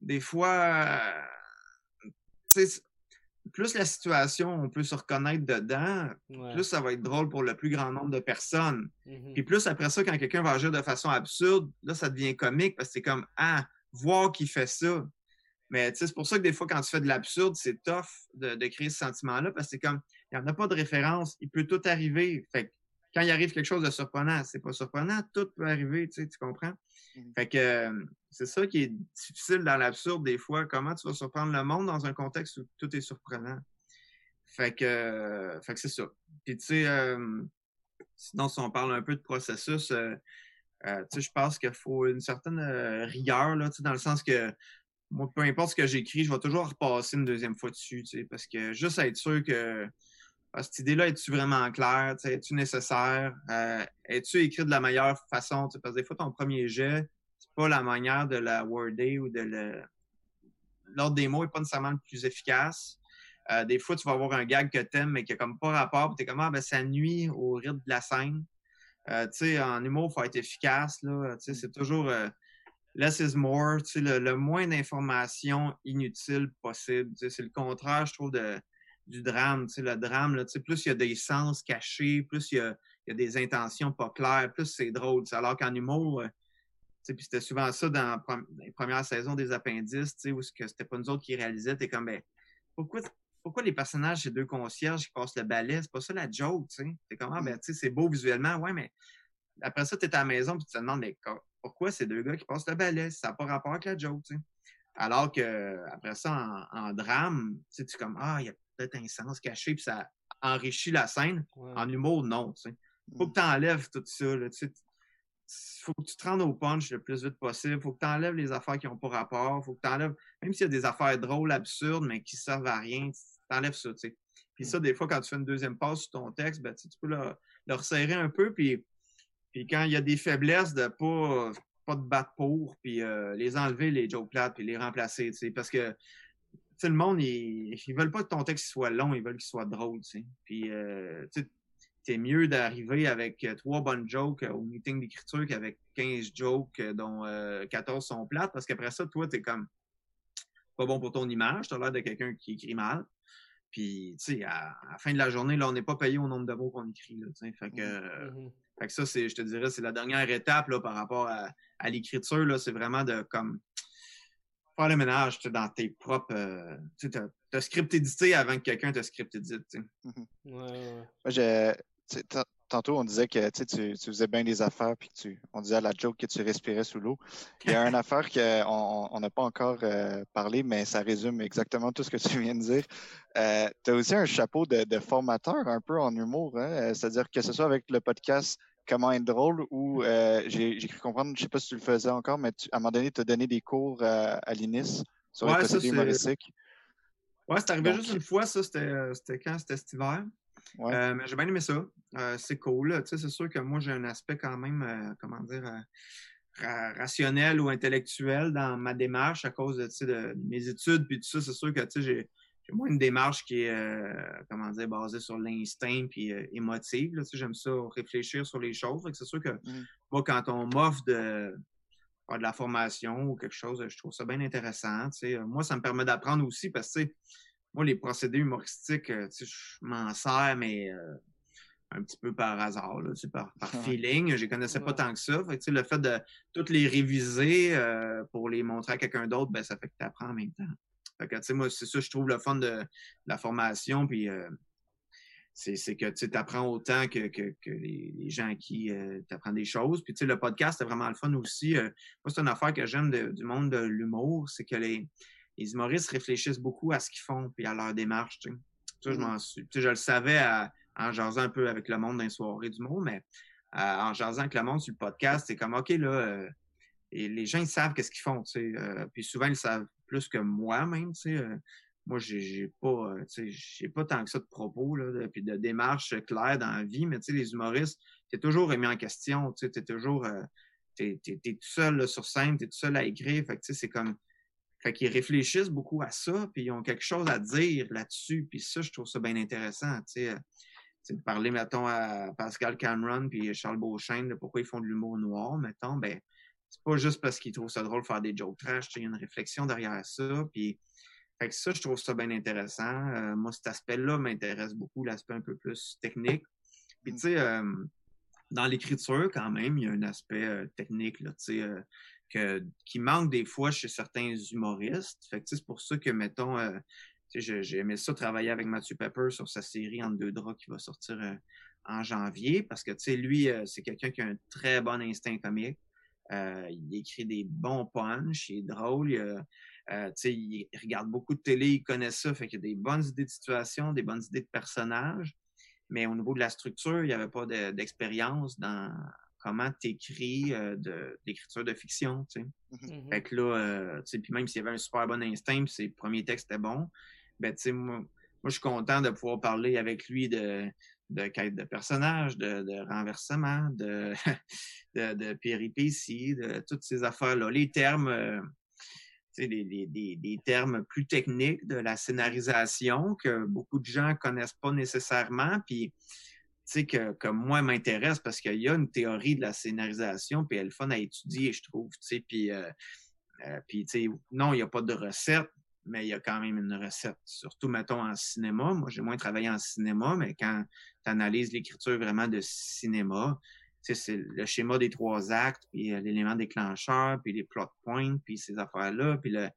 des fois, plus la situation, on peut se reconnaître dedans, plus ça va être drôle pour le plus grand nombre de personnes. Mm-hmm. Puis plus après ça, quand quelqu'un va agir de façon absurde, là, ça devient comique parce que c'est comme, ah, voir qu'il fait ça. Mais c'est pour ça que des fois, quand tu fais de l'absurde, c'est tough de, de, créer ce sentiment-là parce que c'est comme, il n'y en a pas de référence. Il peut tout arriver. Fait quand il arrive quelque chose de surprenant, c'est pas surprenant, tout peut arriver, tu, sais, tu comprends? Mmh. Fait que euh, c'est ça qui est difficile dans l'absurde des fois. Comment tu vas surprendre le monde dans un contexte où tout est surprenant? Fait que, euh, fait que c'est ça. Puis tu sais, euh, sinon, si on parle un peu de processus, tu sais, je pense qu'il faut une certaine rigueur, là, tu sais, dans le sens que moi, peu importe ce que j'écris, je vais toujours repasser une deuxième fois dessus, tu sais, parce que juste à être sûr que ah, cette idée-là, est-tu vraiment claire? Es-tu nécessaire? Euh, Es-tu écrit de la meilleure façon? Parce que des fois, ton premier jet, c'est pas la manière de la worder ou de le. L'ordre des mots n'est pas nécessairement le plus efficace. Euh, des fois, tu vas avoir un gag que t'aimes, mais qui n'a comme pas rapport. Tu es comme, ah, ben, ça nuit au rythme de la scène. Euh, en humour, il faut être efficace. Là, c'est toujours less is more. Le, le moins d'informations inutiles possible. C'est le contraire, je trouve, de, du drame. Tu sais, le drame, là, tu sais, plus il y a des sens cachés, plus il y a, il y a des intentions pas claires, plus c'est drôle. Alors qu'en humour, euh, puis c'était souvent ça dans, les premières saisons des appendices, où c'était pas nous autres qui réalisaient. T'es comme, ben, pourquoi, pourquoi les personnages, ces deux concierges qui passent le balai, c'est pas ça la joke, tu sais? T'es ah, ben, mm. tu sais, c'est beau visuellement, ouais, mais après ça, t'es à la maison, puis tu te demandes, mais pourquoi ces deux gars qui passent le balai? Ça n'a pas rapport avec la joke, tu sais? Alors que, après ça, en, drame, tu sais, tu comme, ah, il y a peut-être un sens caché, puis ça enrichit la scène. En humour, non. Il faut mm. que tu enlèves tout ça. Il faut que tu te rendes au punch le plus vite possible. Il faut que tu enlèves les affaires qui n'ont pas rapport. faut que tu enlèves, même s'il y a des affaires drôles, absurdes, mais qui ne servent à rien, tu enlèves ça. Puis ça, mm. des fois, quand tu fais une deuxième passe sur ton texte, ben, tu peux le, resserrer un peu. Puis, puis quand il y a des faiblesses de pas, pas de battre pour, puis euh, les enlever, les jokes plates, puis les remplacer. Parce que le monde, ils, ils veulent pas que ton texte soit long, ils veulent qu'il soit drôle, tu sais. Puis, euh, c'est mieux d'arriver avec euh, trois bonnes jokes euh, au meeting d'écriture qu'avec 15 jokes dont 14 sont plates, parce qu'après ça, toi, t'es comme pas bon pour ton image, t'as l'air de quelqu'un qui écrit mal. Puis, tu sais, à, la fin de la journée, là, on n'est pas payé au nombre de mots qu'on écrit, là, Fait que, mm-hmm. Fait que ça, c'est, je te dirais, c'est la dernière étape, là, par rapport à, à l'écriture, là, c'est vraiment de, comme, faire le ménage dans tes propres. Euh, tu as, script édité avant que quelqu'un te script édite. Mm-hmm. Tantôt, on disait que tu, tu, faisais bien des affaires, puis tu, on disait à la joke que tu respirais sous l'eau. Il y a une affaire qu'on n'a pas encore euh, parlé, mais ça résume exactement tout ce que tu viens de dire. Euh, tu as aussi un chapeau de, formateur un peu en humour, hein? c'est-à-dire que ce soit avec le podcast comment être drôle ou euh, j'ai cru comprendre, je sais pas si tu le faisais encore, mais à un moment donné, tu as donné des cours à, l'INIS sur les procédés humoristiques. Ouais, c'est arrivé juste une fois, ça, c'était quand? C'était cet hiver. Euh, mais j'ai bien aimé ça. Euh, c'est cool. C'est sûr que moi, j'ai un aspect quand même, comment dire, rationnel ou intellectuel dans ma démarche à cause de, de mes études. Puis tout ça, c'est sûr que j'ai j'ai moins une démarche qui est, euh, comment dire, basée sur l'instinct puis euh, émotive. J'aime ça réfléchir sur les choses. C'est sûr que mmh. moi, quand on m'offre de faire de la formation ou quelque chose, je trouve ça bien intéressant. Moi, ça me permet d'apprendre aussi parce que moi, les procédés humoristiques, euh, je m'en sers, mais un petit peu par hasard, par, par feeling. Je ne connaissais pas tant que ça. Fait le fait de toutes les réviser pour les montrer à quelqu'un d'autre, ben, ça fait que tu apprends en même temps. Fait que, moi, c'est ça, je trouve le fun de, la formation. Puis, euh, c'est que tu apprends autant que, les, gens à qui euh, tu apprends des choses. Puis, le podcast, c'est vraiment le fun aussi. Euh, moi, c'est une affaire que j'aime du monde de l'humour. C'est que les, humoristes réfléchissent beaucoup à ce qu'ils font puis à leur démarche. Ça, je m'en suis. Je le savais en jasant un peu avec le monde dans les soirées d'humour, mais en jasant avec le monde sur le podcast, c'est comme OK, là. et les gens, ils savent qu'est-ce qu'ils font, puis souvent, ils savent plus que sais. Euh, moi, j'ai pas, euh, j'ai pas tant que ça de propos, là, puis de démarche claire dans la vie, mais les humoristes, t'es toujours remis en question, t'es toujours, euh, t'es, es, tout seul sur scène, t'es tout seul à écrire, fait que c'est comme, fait qu'ils réfléchissent beaucoup à ça, puis ils ont quelque chose à dire là-dessus, puis ça, je trouve ça bien intéressant, tu sais, de parler, mettons, à Pascal Cameron puis Charles Beauchesne de pourquoi ils font de l'humour noir, mettons, ben, c'est pas juste parce qu'ils trouvent ça drôle de faire des jokes trash. Il y a une réflexion derrière ça. Puis, fait que ça, je trouve ça bien intéressant. Euh, moi, cet aspect-là m'intéresse beaucoup, l'aspect un peu plus technique. Puis, tu sais, euh, dans l'écriture, quand même, il y a un aspect euh, technique, là, tu sais, qui manque des fois chez certains humoristes. Fait c'est pour ça que, mettons, j'ai aimé ça travailler avec Matthew Pepper sur sa série En deux draps qui va sortir en janvier parce que, lui, c'est quelqu'un qui a un très bon instinct comique. Euh, il écrit des bons punchs, il est drôle, il, euh, il, regarde beaucoup de télé, il connaît ça, fait qu'il a des bonnes idées de situation, des bonnes idées de personnages. Mais au niveau de la structure, il n'y avait pas d'expérience dans comment tu écris euh, d'écriture de, fiction. Mm-hmm. Mm-hmm. Fait que là, puis même s'il y avait un super bon instinct, ses premiers textes étaient bons, ben, moi, moi, je suis content de pouvoir parler avec lui de, de quête de personnage, de, de renversement, de, de, de, péripéties, de toutes ces affaires-là. Les termes, euh, des, termes plus techniques de la scénarisation que beaucoup de gens connaissent pas nécessairement, puis que, que moi m'intéresse parce qu'il y a une théorie de la scénarisation, puis elle est fun à étudier, je trouve. Puis, euh, euh, non, il n'y a pas de recette, mais il y a quand même une recette. Surtout, mettons, en cinéma. Moi, j'ai moins travaillé en cinéma, mais quand tu analyses l'écriture vraiment de cinéma, c'est le schéma des trois actes, puis euh, l'élément déclencheur, puis les plot points, puis ces affaires-là, puis le,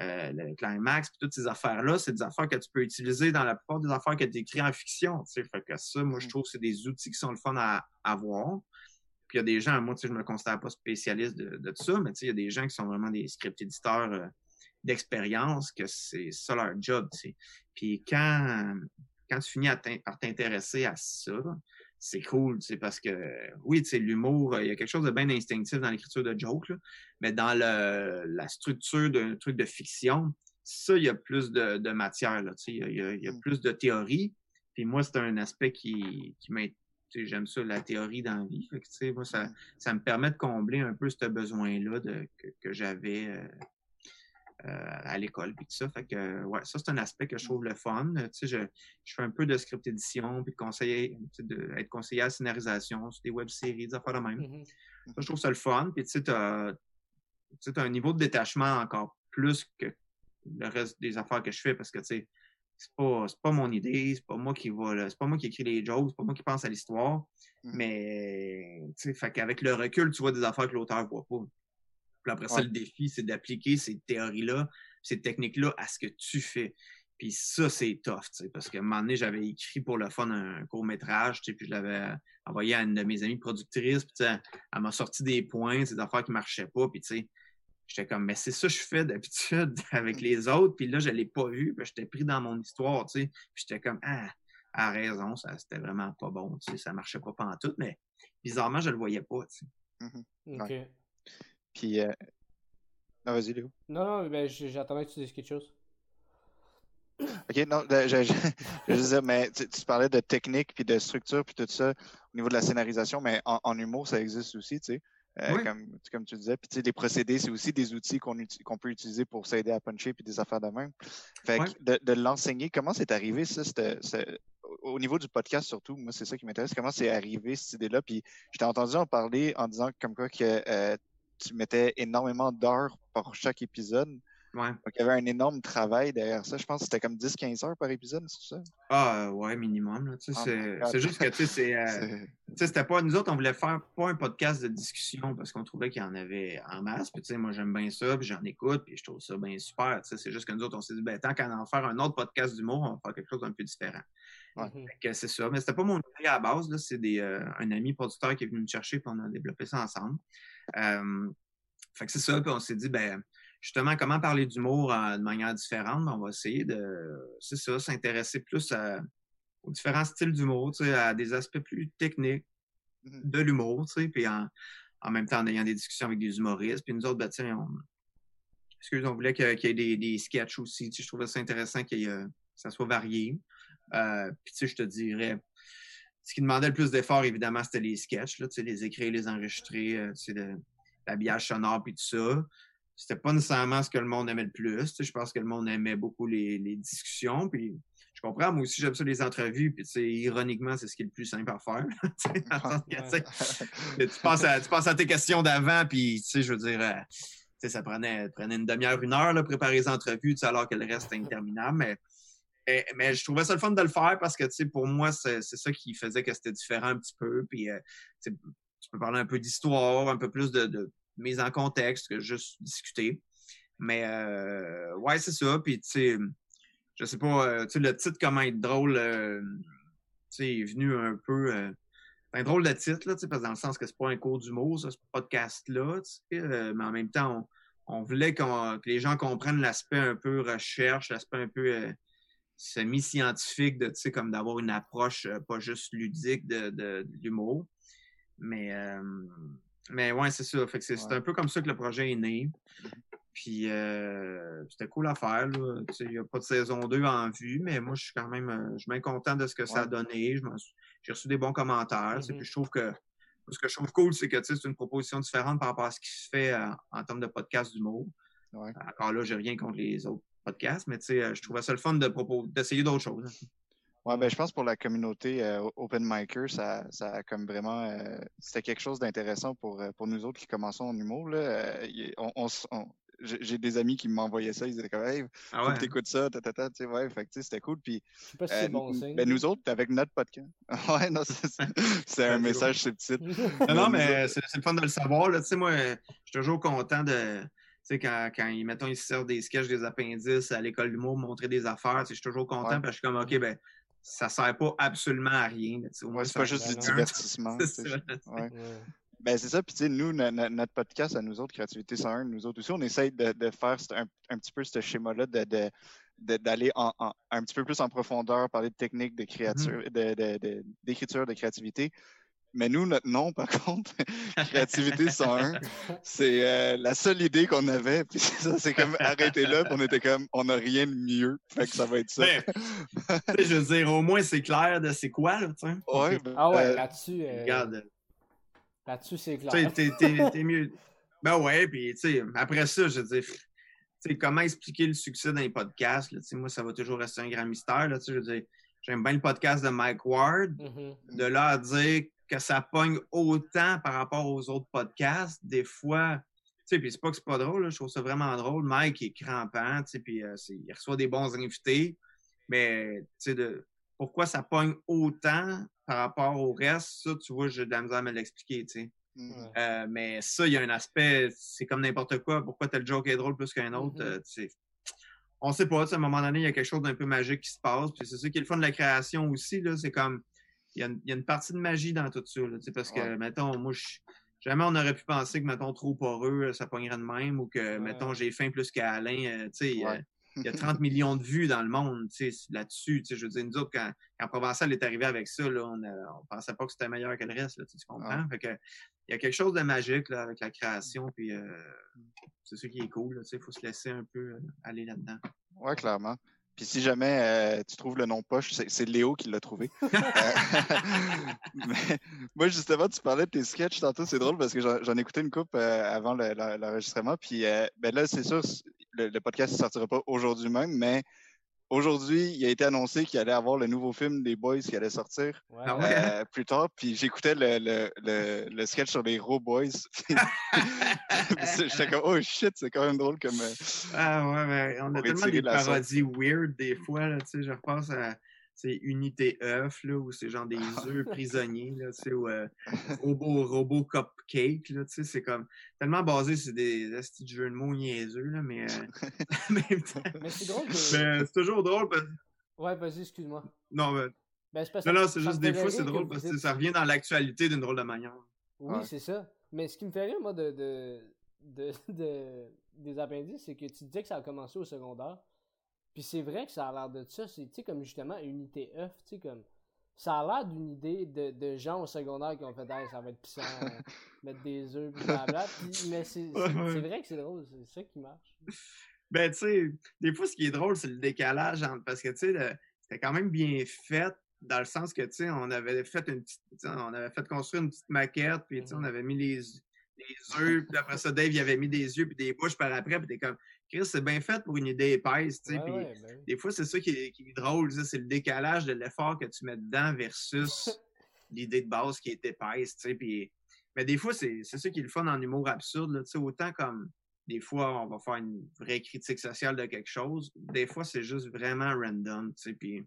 euh, le, climax, puis toutes ces affaires-là, c'est des affaires que tu peux utiliser dans la plupart des affaires que tu écris en fiction. Fait que ça, moi, je mm. trouve que c'est des outils qui sont le fun à avoir. Puis il y a des gens, moi, je ne me considère pas spécialiste de, de tout ça, mais il y a des gens qui sont vraiment des script éditeurs euh, d'expérience, que c'est ça leur job. T'sais. Puis quand, quand tu finis par t'intéresser à ça, c'est cool, parce que oui, l'humour, il y a quelque chose de bien instinctif dans l'écriture de joke, mais dans le, la structure d'un truc de fiction, ça, il y a plus de, de matière, là, il, y a, il y a mm. plus de théorie. Puis moi, c'est un aspect qui, qui j'aime ça, la théorie dans la vie. Fait moi, ça, mm. ça me permet de combler un peu ce besoin-là que, que j'avais euh, euh, à l'école puis tout ça. Fait que ouais, ça c'est un aspect que je trouve le fun. Tu sais, je, je fais un peu de script édition puis conseiller, de, être conseiller à scénarisation sur des web-séries, des affaires de même. Mm-hmm. Ça, je trouve ça le fun. Puis tu sais, tu as, un niveau de détachement encore plus que le reste des affaires que je fais parce que tu sais, c'est pas, pas mon idée, c'est pas moi qui va, c'est pas moi qui écris les jokes, c'est pas moi qui pense à l'histoire. Mm. Mais, tu sais, fait qu'avec le recul, tu vois des affaires que l'auteur voit pas après ça, le défi, c'est d'appliquer ces théories-là, ces techniques-là à ce que tu fais. Puis ça, c'est tough, parce qu'à un moment donné, j'avais écrit pour le fun un, court-métrage, puis je l'avais envoyé à une de mes amies productrices, puis elle m'a sorti des points, des affaires qui marchaient pas, puis tu sais, j'étais comme, mais c'est ça que je fais d'habitude avec les autres, puis là, je l'ai pas vu, puis j'étais pris dans mon histoire, tu sais, puis j'étais comme, ah, à raison, ça c'était vraiment pas bon, tu sais, ça marchait pas tout, mais bizarrement, je le voyais pas. tu sais. Mhm. Ok. Puis, euh... non, vas-y, Léo. Non, non, ben, j'attendais que tu dises quelque chose. OK, non, de- je, je, je disais, mais tu, tu parlais de technique, puis de structure, puis tout ça au niveau de la scénarisation, mais en, en humour, ça existe aussi, tu sais. Euh, Oui. comme, comme tu disais. Puis, tu sais, les procédés, c'est aussi des outils qu'on peut utiliser pour s'aider à puncher, puis des affaires de même. Fait que Ouais. de, de l'enseigner, comment c'est arrivé, ça? c'était- c'est- au au niveau du podcast, surtout, moi, c'est ça qui m'intéresse. Comment c'est arrivé, cette idée-là? Puis, je t'ai entendu en parler en disant comme quoi que euh, tu mettais énormément d'heures pour chaque épisode. Ouais. Donc, il y avait un énorme travail derrière ça. Je pense que c'était comme 10-15 heures par épisode, c'est ça? Ah, ouais, minimum. là, tu sais, Oh c'est juste que, tu sais, c'est. euh, tu sais, c'était pas. Nous autres, on voulait faire pas un podcast de discussion parce qu'on trouvait qu'il y en avait en masse. Puis, tu sais, moi, j'aime bien ça, puis j'en écoute, puis je trouve ça bien super. Tu sais, c'est juste que nous autres, on s'est dit, ben, tant qu'à en faire un autre podcast d'humour, on va faire quelque chose d'un peu différent. Ouais. Fait que c'est ça. Mais c'était pas mon idée à la base, là. C'est des, euh, un ami producteur qui est venu me chercher, puis on a développé ça ensemble. Euh, fait que c'est ça, puis on s'est dit, ben, justement, comment parler d'humour euh, de manière différente? Ben, on va essayer de, c'est ça, s'intéresser plus à- aux différents styles d'humour, tu sais, à des aspects plus techniques Mhm. de l'humour, tu sais, puis en, en même temps en ayant des discussions avec des humoristes. Puis nous autres, ben, tu sais, on, excuse, on voulait qu'il y ait des, des sketchs aussi. Tu sais, je trouvais ça intéressant qu'il y ait, euh, que ça soit varié. Euh, puis tu sais, je te dirais, ce qui demandait le plus d'efforts, évidemment, c'était les sketchs, là, les écrire, les enregistrer, euh, l'habillage sonore, puis tout ça. C'était pas nécessairement ce que le monde aimait le plus. Je pense que le monde aimait beaucoup les, discussions. Puis je comprends, moi aussi, j'aime ça les entrevues. Puis ironiquement, c'est ce qui est le plus simple à faire. Tu penses à, tes questions d'avant, puis je veux dire, euh, ça prenait, une demi-heure, une heure, là, préparer les entrevues, alors que le reste interminable. Mais, mais, je trouvais ça le fun de le faire parce que, tu sais, pour moi, c'est ça qui faisait que c'était différent un petit peu. Puis, euh, tu peux parler un peu d'histoire, un peu plus de, mise en contexte que juste discuter. Mais, euh, ouais, c'est ça. Puis, tu sais, je sais pas, euh, tu sais, le titre, comment être drôle, tu sais, est venu un peu. c'est un drôle de titre, là, tu sais, parce que dans le sens que c'est pas un cours d'humour, ce podcast-là, tu sais, mais en même temps, on, voulait que les gens comprennent l'aspect un peu recherche, l'aspect un peu semi-scientifique, de, tu sais, comme d'avoir une approche euh, pas juste ludique de, de, de l'humour. Mais, euh, mais ouais, c'est ça. Fait que c'est Ouais. un peu comme ça que le projet est né. Puis euh, c'était cool à faire. là. Tu sais, Il n'y a pas de saison 2 en vue, mais moi, je suis quand même euh, je suis bien content de ce que ça a donné. J'ai reçu des bons commentaires. Mhm. Puis je trouve que ce que je trouve cool, c'est que c'est une proposition différente par rapport à ce qui se fait en termes de podcast d'humour. Ouais. Encore là, j'ai rien contre les autres podcasts, mais tu sais, euh, je trouvais ça le fun de propos- d'essayer d'autres choses. Ouais, ben, je pense pour la communauté euh, Open Micer, ça, ça a comme vraiment. euh, c'était quelque chose d'intéressant pour, euh, pour nous autres qui commençons en humour. Là. Euh, on- on j'ai des amis qui m'envoyaient ça, ils étaient comme, hey, Ah ouais. que t'écoutes ça, ta, ta, ta, tu sais, ouais, fait que, c'était cool. Puis, Je sais pas si euh, c'est bon signe. ben, nous autres, avec notre podcast. ouais, non, c'est un message subtil. Non, non, mais c'est le fun de le savoir. Là. Tu sais, moi, je suis toujours content de. Tu sais, quand, quand ils, mettons, ils servent des sketchs, des appendices à l'école d'humour, montrer des affaires, tu sais, je suis toujours content Ouais. parce que je suis comme, OK, ben, ça sert pas absolument à rien. Ouais, c'est pas juste du divertissement. C'est ouais. Ouais. Ben, c'est ça. Puis, tu sais, nous, no- no- notre podcast à nous autres, Créativité 101, nous autres aussi, on essaye de, de faire un, un petit peu ce schéma-là, de, d'aller en, en- un petit peu plus en profondeur, parler de technique, de créature, de, de- de- d'écriture, de créativité. Mais nous, notre nom, par contre, Créativité 101, c'est euh, la seule idée qu'on avait. Puis c'est ça, c'est comme arrêter là, puis on était comme, on n'a rien de mieux. Fait que ça va être ça. Ben, je veux dire, au moins, c'est clair de c'est quoi, là, tu sais. ouais, ben, Ah ouais, euh, là-dessus, euh, Regarde, là-dessus c'est tu sais, clair. t'es, t'es- t'es mieux. Ben ouais, puis tu sais, après ça, je veux dire, tu sais, comment expliquer le succès d'un podcast, là, tu sais, moi, ça va toujours rester un grand mystère, là, tu sais, je veux dire, j'aime bien le podcast de Mike Ward, Mhm. de là à dire que ça pogne autant par rapport aux autres podcasts, des fois, tu sais, puis c'est pas que c'est pas drôle, là, je trouve ça vraiment drôle. Mike est crampant, tu sais, puis euh, il reçoit des bons invités, mais tu sais, de pourquoi ça pogne autant par rapport au reste, ça, tu vois, j'ai de la misère à me l'expliquer, tu sais. Euh, mais ça, il y a un aspect, c'est comme n'importe quoi. Pourquoi tel joke est drôle plus qu'un autre? Mhm. euh, tu sais. on sait pas. À un moment donné, il y a quelque chose d'un peu magique qui se passe. Puis c'est ça qui est le fun de la création aussi. là, C'est comme, y, a une, il y a une partie de magie dans tout ça. Là, parce que, Ouais. mettons, moi, je- jamais on aurait pu penser que, mettons, trop poreux, euh, ça pognerait de même. Ou que, Ouais. mettons, j'ai faim plus qu'Alain. euh, tu sais, Ouais. euh, il y a 30 millions de vues dans le monde là-dessus. Je veux dire, nous autres, quand, quand Provençal est arrivé avec ça, là, on ne pensait pas que c'était meilleur que le reste, là, tu comprends? Fait que, il y a quelque chose de magique là, avec la création, puis euh, c'est ça qui est cool. Il faut se laisser un peu euh, aller là-dedans. Oui, clairement. Puis si jamais euh, tu trouves le nom poche, c'est Léo qui l'a trouvé. moi, justement, tu parlais de tes sketchs tantôt, c'est drôle parce que j'en écoutais une coupe avant l'enregistrement. Puis ben là, c'est sûr, le, le, podcast ne sortira pas aujourd'hui même, mais aujourd'hui, il a été annoncé qu'il allait avoir le nouveau film des Boys qui allait sortir ah euh, plus tard. Puis j'écoutais le, le, le, le, sketch sur les Raw Boys. J'étais comme, oh shit, c'est quand même drôle comme. Euh, ah ouais, mais on a tellement des parodies weird des fois. Là, je repense à c'est unité œuf, là, où c'est genre des œufs prisonniers, là, tu sais, ou euh, robot, robot cupcake, là, tu sais, c'est comme tellement basé sur des petits jeux de mots niaiseux, là, mais euh, mais c'est drôle. c'est toujours drôle parce... Ouais, vas-y, excuse-moi. Non, mais... Ben, non, non, c'est juste des fois, c'est drôle parce que ça revient dans l'actualité d'une drôle de manière. Oui, c'est ça. Mais ce qui me fait rire, moi, de, de, de, de des appendices, c'est que tu disais que ça a commencé au secondaire. Puis c'est vrai que ça a l'air de ça. C'est, comme justement, unité œuf, tu sais, comme. Ça a l'air d'une idée de, de, gens au secondaire qui ont fait, hey, ça va être puissant, mettre des œufs, blablabla. mais c'est, c'est, vrai que c'est drôle, c'est ça qui marche. Ben, tu sais, des fois, ce qui est drôle, c'est le décalage entre, parce que, tu sais, c'était quand même bien fait dans le sens que, tu sais, on avait fait une petite, on avait fait construire une petite maquette, puis, tu sais, on mm-hmm. avait mis les, les œufs, puis après ça, Dave, il avait mis des yeux, puis des bouches par après, puis t'es comme, Chris, c'est bien fait pour une idée épaisse, tu sais. Ben des fois, c'est ça qui est, qui est drôle, c'est le décalage de l'effort que tu mets dedans versus l'idée de base qui est épaisse, tu sais. Puis, mais des fois, c'est ça qui est le fun en humour absurde, là. Autant comme des fois, on va faire une vraie critique sociale de quelque chose. Des fois, c'est juste vraiment random. Puis,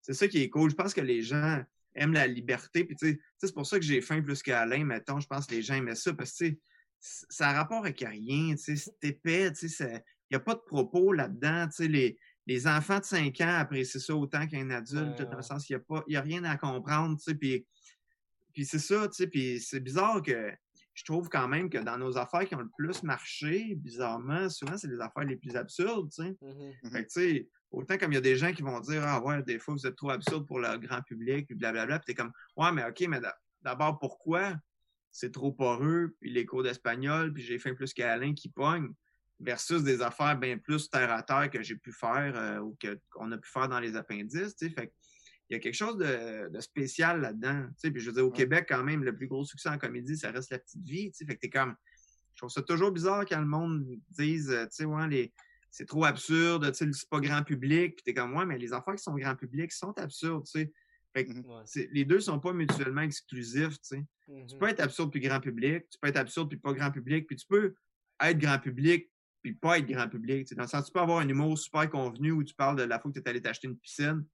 c'est ça qui est cool. Je pense que les gens aiment la liberté. Puis, c'est pour ça que j'ai faim plus qu'Alain, mettons. Je pense que les gens aimaient ça parce que, ça a rapport avec rien, c'est épais, tu sais, il n'y a pas de propos là-dedans. Tu sais, les, les enfants de 5 ans apprécient ça autant qu'un adulte, dans le sens qu'il n'y a, a rien à comprendre. Tu sais, puis, puis c'est ça, tu sais, puis c'est bizarre que je trouve quand même que dans nos affaires qui ont le plus marché, bizarrement, souvent, c'est les affaires les plus absurdes, tu sais. Mmh fait que, tu sais, autant comme il y a des gens qui vont dire, ah ouais, des fois, vous êtes trop absurde pour le grand public, puis blablabla, puis t'es comme, ouais, mais OK, mais d'abord, pourquoi? C'est trop poreux, puis les cours d'espagnol, puis j'ai fait plus qu'Alain qui pogne versus des affaires bien plus terre à terre que j'ai pu faire euh, ou qu'on a pu faire dans les appendices. Fait il y a quelque chose de, spécial là-dedans. Puis je veux dire, au Québec, quand même, le plus gros succès en comédie, ça reste la petite vie. Fait que t'es comme. Je trouve ça toujours bizarre quand le monde dise euh, tu sais, ouais, les. C'est trop absurde, c'est pas grand public. Puis t'es comme, ouais, mais les affaires qui sont grand public sont absurdes, tu sais. Fait que mm-hmm. les deux sont pas mutuellement exclusifs, tu sais. Tu mm-hmm. peux être absurde puis grand public, tu peux être absurde puis pas grand public, puis tu peux être grand public puis pas être grand public. Dans le sens, tu peux avoir un humour super convenu où tu parles de la fois que tu es allé t'acheter une piscine,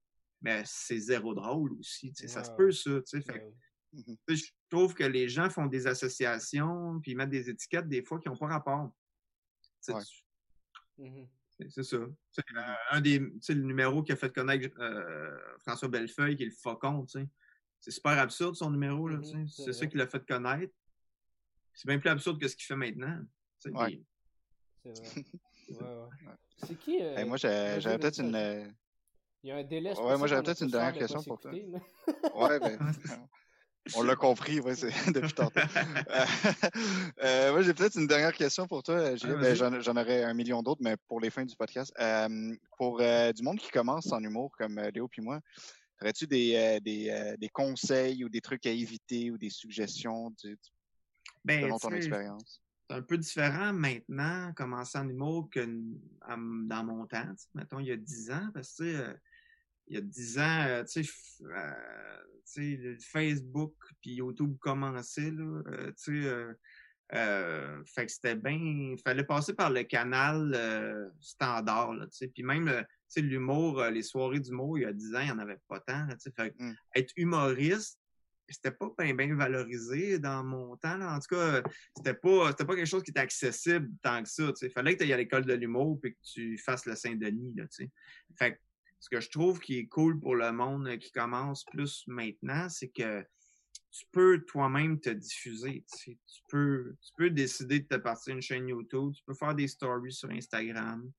mais c'est zéro drôle aussi. Ça se peut, ça. Fait, mmh Je trouve que les gens font des associations puis mettent des étiquettes des fois qui n'ont pas rapport. Mmh c'est ça. C'est euh, un des, le numéro qui a fait connaître euh, François Bellefeuille, qui est le faucon. C'est super absurde son numéro. Mmh c'est ça qui l'a fait connaître. C'est bien plus absurde que ce qu'il fait maintenant. C'est vrai. Ouais, ouais. C'est qui euh, Moi, j'avais peut-être une. Euh, Il y a un délai. Ouais, moi, j'avais peut-être une dernière question pour toi. ouais, ben. On l'a compris, ouais, depuis tantôt. euh, moi, j'ai peut-être une dernière question pour toi, Gilles. Ben, J'en aurais un million d'autres, mais pour les fins du podcast. Euh, pour du monde qui commence en humour, comme Léo puis moi, aurais-tu des, des, des, conseils ou des trucs à éviter ou des suggestions du, ben, selon ton expérience? C'est un peu différent maintenant, commencer en humour que dans mon temps. Mettons, il y a 10 ans, parce que, euh, il y a 10 ans, euh, tu sais, euh, Facebook puis YouTube commençaient, là, tu sais, fait que c'était bien, il fallait passer par le canal standard, tu sais, puis même, tu sais, l'humour, les soirées d'humour, il y a 10 ans, il n'y en avait pas tant, tu sais, fait mmh. être humoriste, c'était pas bien valorisé dans mon temps. En tout cas, c'était pas, pas quelque chose qui était accessible tant que ça. Il fallait que tu ailles à l'école de l'humour et que tu fasses le Saint-Denis. Fait ce que je trouve qui est cool pour le monde qui commence plus maintenant, c'est que tu peux toi-même te diffuser. Tu, peux, tu peux décider de te partir une chaîne YouTube, tu peux faire des stories sur Instagram,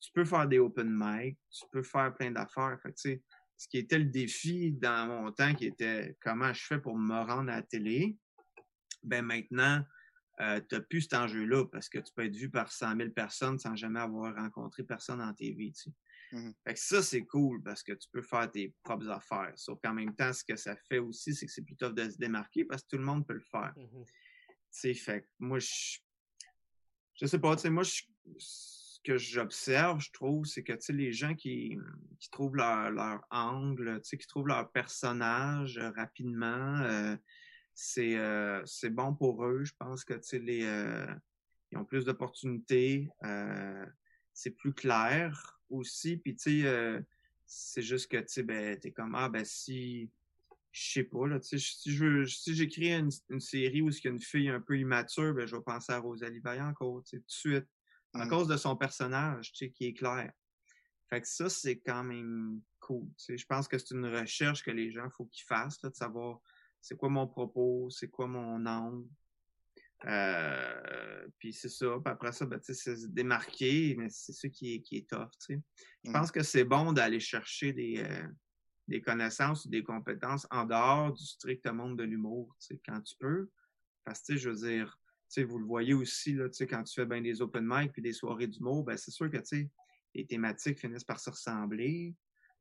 tu peux faire des open mic, tu peux faire plein d'affaires. Fait que, ce qui était le défi dans mon temps, qui était comment je fais pour me rendre à la télé, ben maintenant, euh, tu n'as plus cet enjeu-là parce que tu peux être vu par 100 000 personnes sans jamais avoir rencontré personne en TV. Tu sais. Mhm. Fait que ça, c'est cool parce que tu peux faire tes propres affaires. Sauf qu'en même temps, ce que ça fait aussi, c'est que c'est tough de se démarquer parce que tout le monde peut le faire. Mhm. Tu sais, fait que moi, je, je sais pas, tu sais, moi, je, que j'observe, je trouve, c'est que, les gens qui, trouvent leur, leur angle, qui trouvent leur personnage euh, rapidement, euh, c'est euh, c'est bon pour eux. Je pense que, les, ils ont plus d'opportunités, c'est plus clair aussi, puis, tu c'est juste que, tu ben, t'es comme, ah, ben, si, je sais pas, là, si je si j'écris une, une série où il y a une fille un peu immature, ben, je vais penser à Rosalie Vaillancourt, tout de suite, à Mm. cause de son personnage, tu sais, qui est clair. Fait que ça, c'est quand même cool, tu sais. Je pense que c'est une recherche que les gens, faut qu'ils fassent, là, de savoir c'est quoi mon propos, c'est quoi mon angle. Euh, puis c'est ça. Puis après ça, ben, tu sais, c'est se démarquer, mais c'est ça qui est, qui est tough, tu sais. Je Mhm. pense que c'est bon d'aller chercher des, euh, des connaissances ou des compétences en dehors du strict monde de l'humour, tu sais, quand tu peux. Parce que, tu sais, je veux dire, vous le voyez aussi, là, tu sais, quand tu fais ben des open mic puis des soirées d'humour, ben c'est sûr que, tu sais, les thématiques finissent par se ressembler,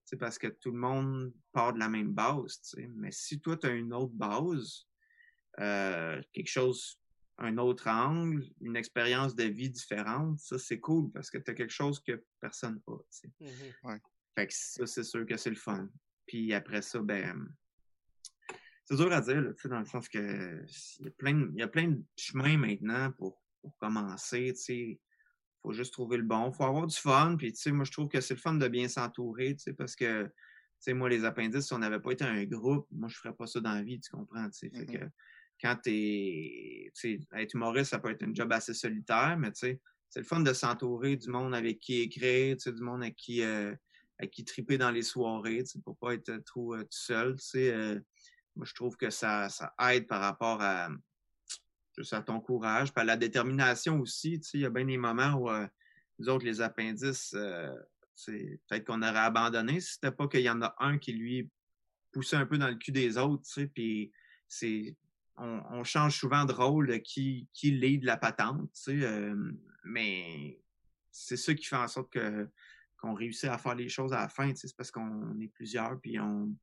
sais, parce que tout le monde part de la même base, tu sais. Mais si toi, tu as une autre base, euh, quelque chose, un autre angle, une expérience de vie différente, ça, c'est cool parce que tu as quelque chose que personne n'a, tu sais. Mhm. Fait que ça, c'est sûr que c'est le fun. Puis après ça, ben. C'est dur à dire, là, tu sais, dans le sens que il y a plein de, il y a plein de chemins maintenant pour, pour commencer, tu sais. Faut juste trouver le bon. Faut avoir du fun. Puis, tu sais, moi, je trouve que c'est le fun de bien s'entourer, tu sais, parce que, tu sais, moi, les appendices, si on n'avait pas été un groupe, moi, je ferais pas ça dans la vie, tu comprends, tu Mhm. que quand t'es, tu sais, être humoriste, ça peut être un job assez solitaire, mais tu sais, c'est le fun de s'entourer du monde avec qui écrire, tu sais, du monde avec qui, euh, avec qui triper dans les soirées, tu sais, pour pas être trop euh, tout seul, tu sais. euh, moi, je trouve que ça, ça aide par rapport à, juste à ton courage, puis à la détermination aussi, tu sais. Il y a bien des moments où euh, nous autres, les appendices, euh, peut-être qu'on aurait abandonné si c'était pas qu'il y en a un qui lui poussait un peu dans le cul des autres, tu sais, puis c'est on, change souvent de rôle qui qui lead la patente, tu sais, euh, mais c'est ça qui fait en sorte que qu'on réussit à faire les choses à la fin, c'est parce qu'on est plusieurs puis on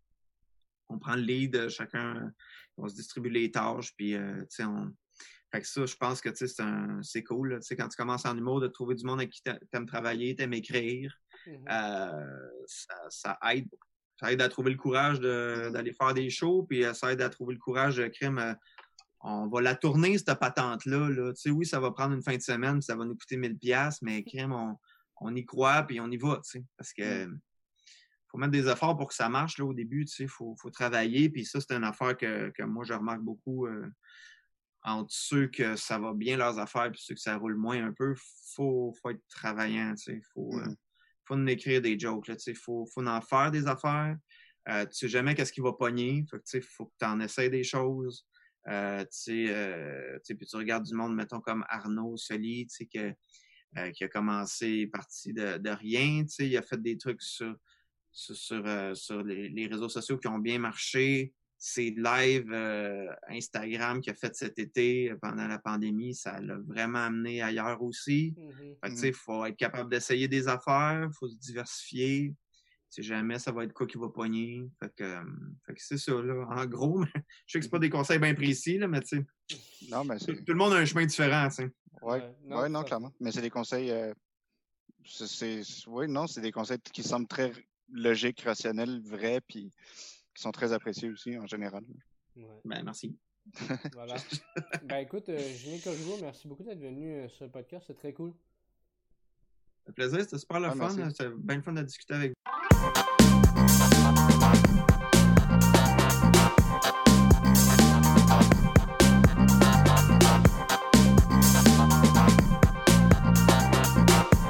on prend le lead, chacun on se distribue les tâches puis euh, tu sais on fait que ça, je pense que tu sais, c'est un- c'est cool. là. Tu sais, quand tu commences en humour, de trouver du monde avec qui t'a- t'aimes travailler, t'aimes écrire, Mhm. euh, ça, ça aide. Ça aide à trouver le courage de- d'aller faire des shows, puis euh, ça aide à trouver le courage de crime. euh, on va la tourner, cette patente-là. Là. Tu sais, oui, ça va prendre une fin de semaine, puis ça va nous coûter 1000 pièces mais crime, on, on y croit, puis on y va, tu sais. Parce que faut mettre des efforts pour que ça marche là, au début, tu sais. Faut, faut travailler, puis ça, c'est une affaire que, que moi, je remarque beaucoup. euh, entre ceux que ça va bien leurs affaires puis ceux que ça roule moins un peu, faut, faut être travaillant, tu sais. Faut, euh, Mhm. faut en écrire des jokes, là, tu sais. Faut, faut en faire des affaires. Euh, tu sais jamais qu'est-ce qui va pogner. Fait que, tu sais, faut que tu en essaies des choses. Euh, tu sais, puis tu regardes du monde, mettons, comme Arnaud Soli, tu sais, que, qui a commencé parti de, de rien, tu sais. Il a fait des trucs sur, sur, sur, euh, sur les, les réseaux sociaux qui ont bien marché ses lives euh, Instagram qu'il a fait cet été euh, pendant la pandémie, ça l'a vraiment amené ailleurs aussi. Mhm. Fait que, tu Mhm. sais, faut être capable d'essayer des affaires, faut se diversifier. Si jamais ça va être quoi qui va pogner. Fait que, euh, c'est ça, là. En gros, je sais que c'est pas des conseils bien précis, là, mais tu sais, Non, mais tout, c'est. tout le monde a un chemin différent, tu sais. Ouais, Ouais, non, ouais, non clairement. Mais c'est des conseils. euh, c'est- oui, non, c'est des conseils qui semblent très logiques, rationnels, vrais, puis qui sont très appréciés aussi en général. Ouais. Ben, merci. Voilà. ben écoute, euh, Julien Corriveau, merci beaucoup d'être venu euh, sur le podcast, c'est très cool. Ça fait plaisir, c'était super le Ah, fun. C'était bien le fun de discuter avec vous.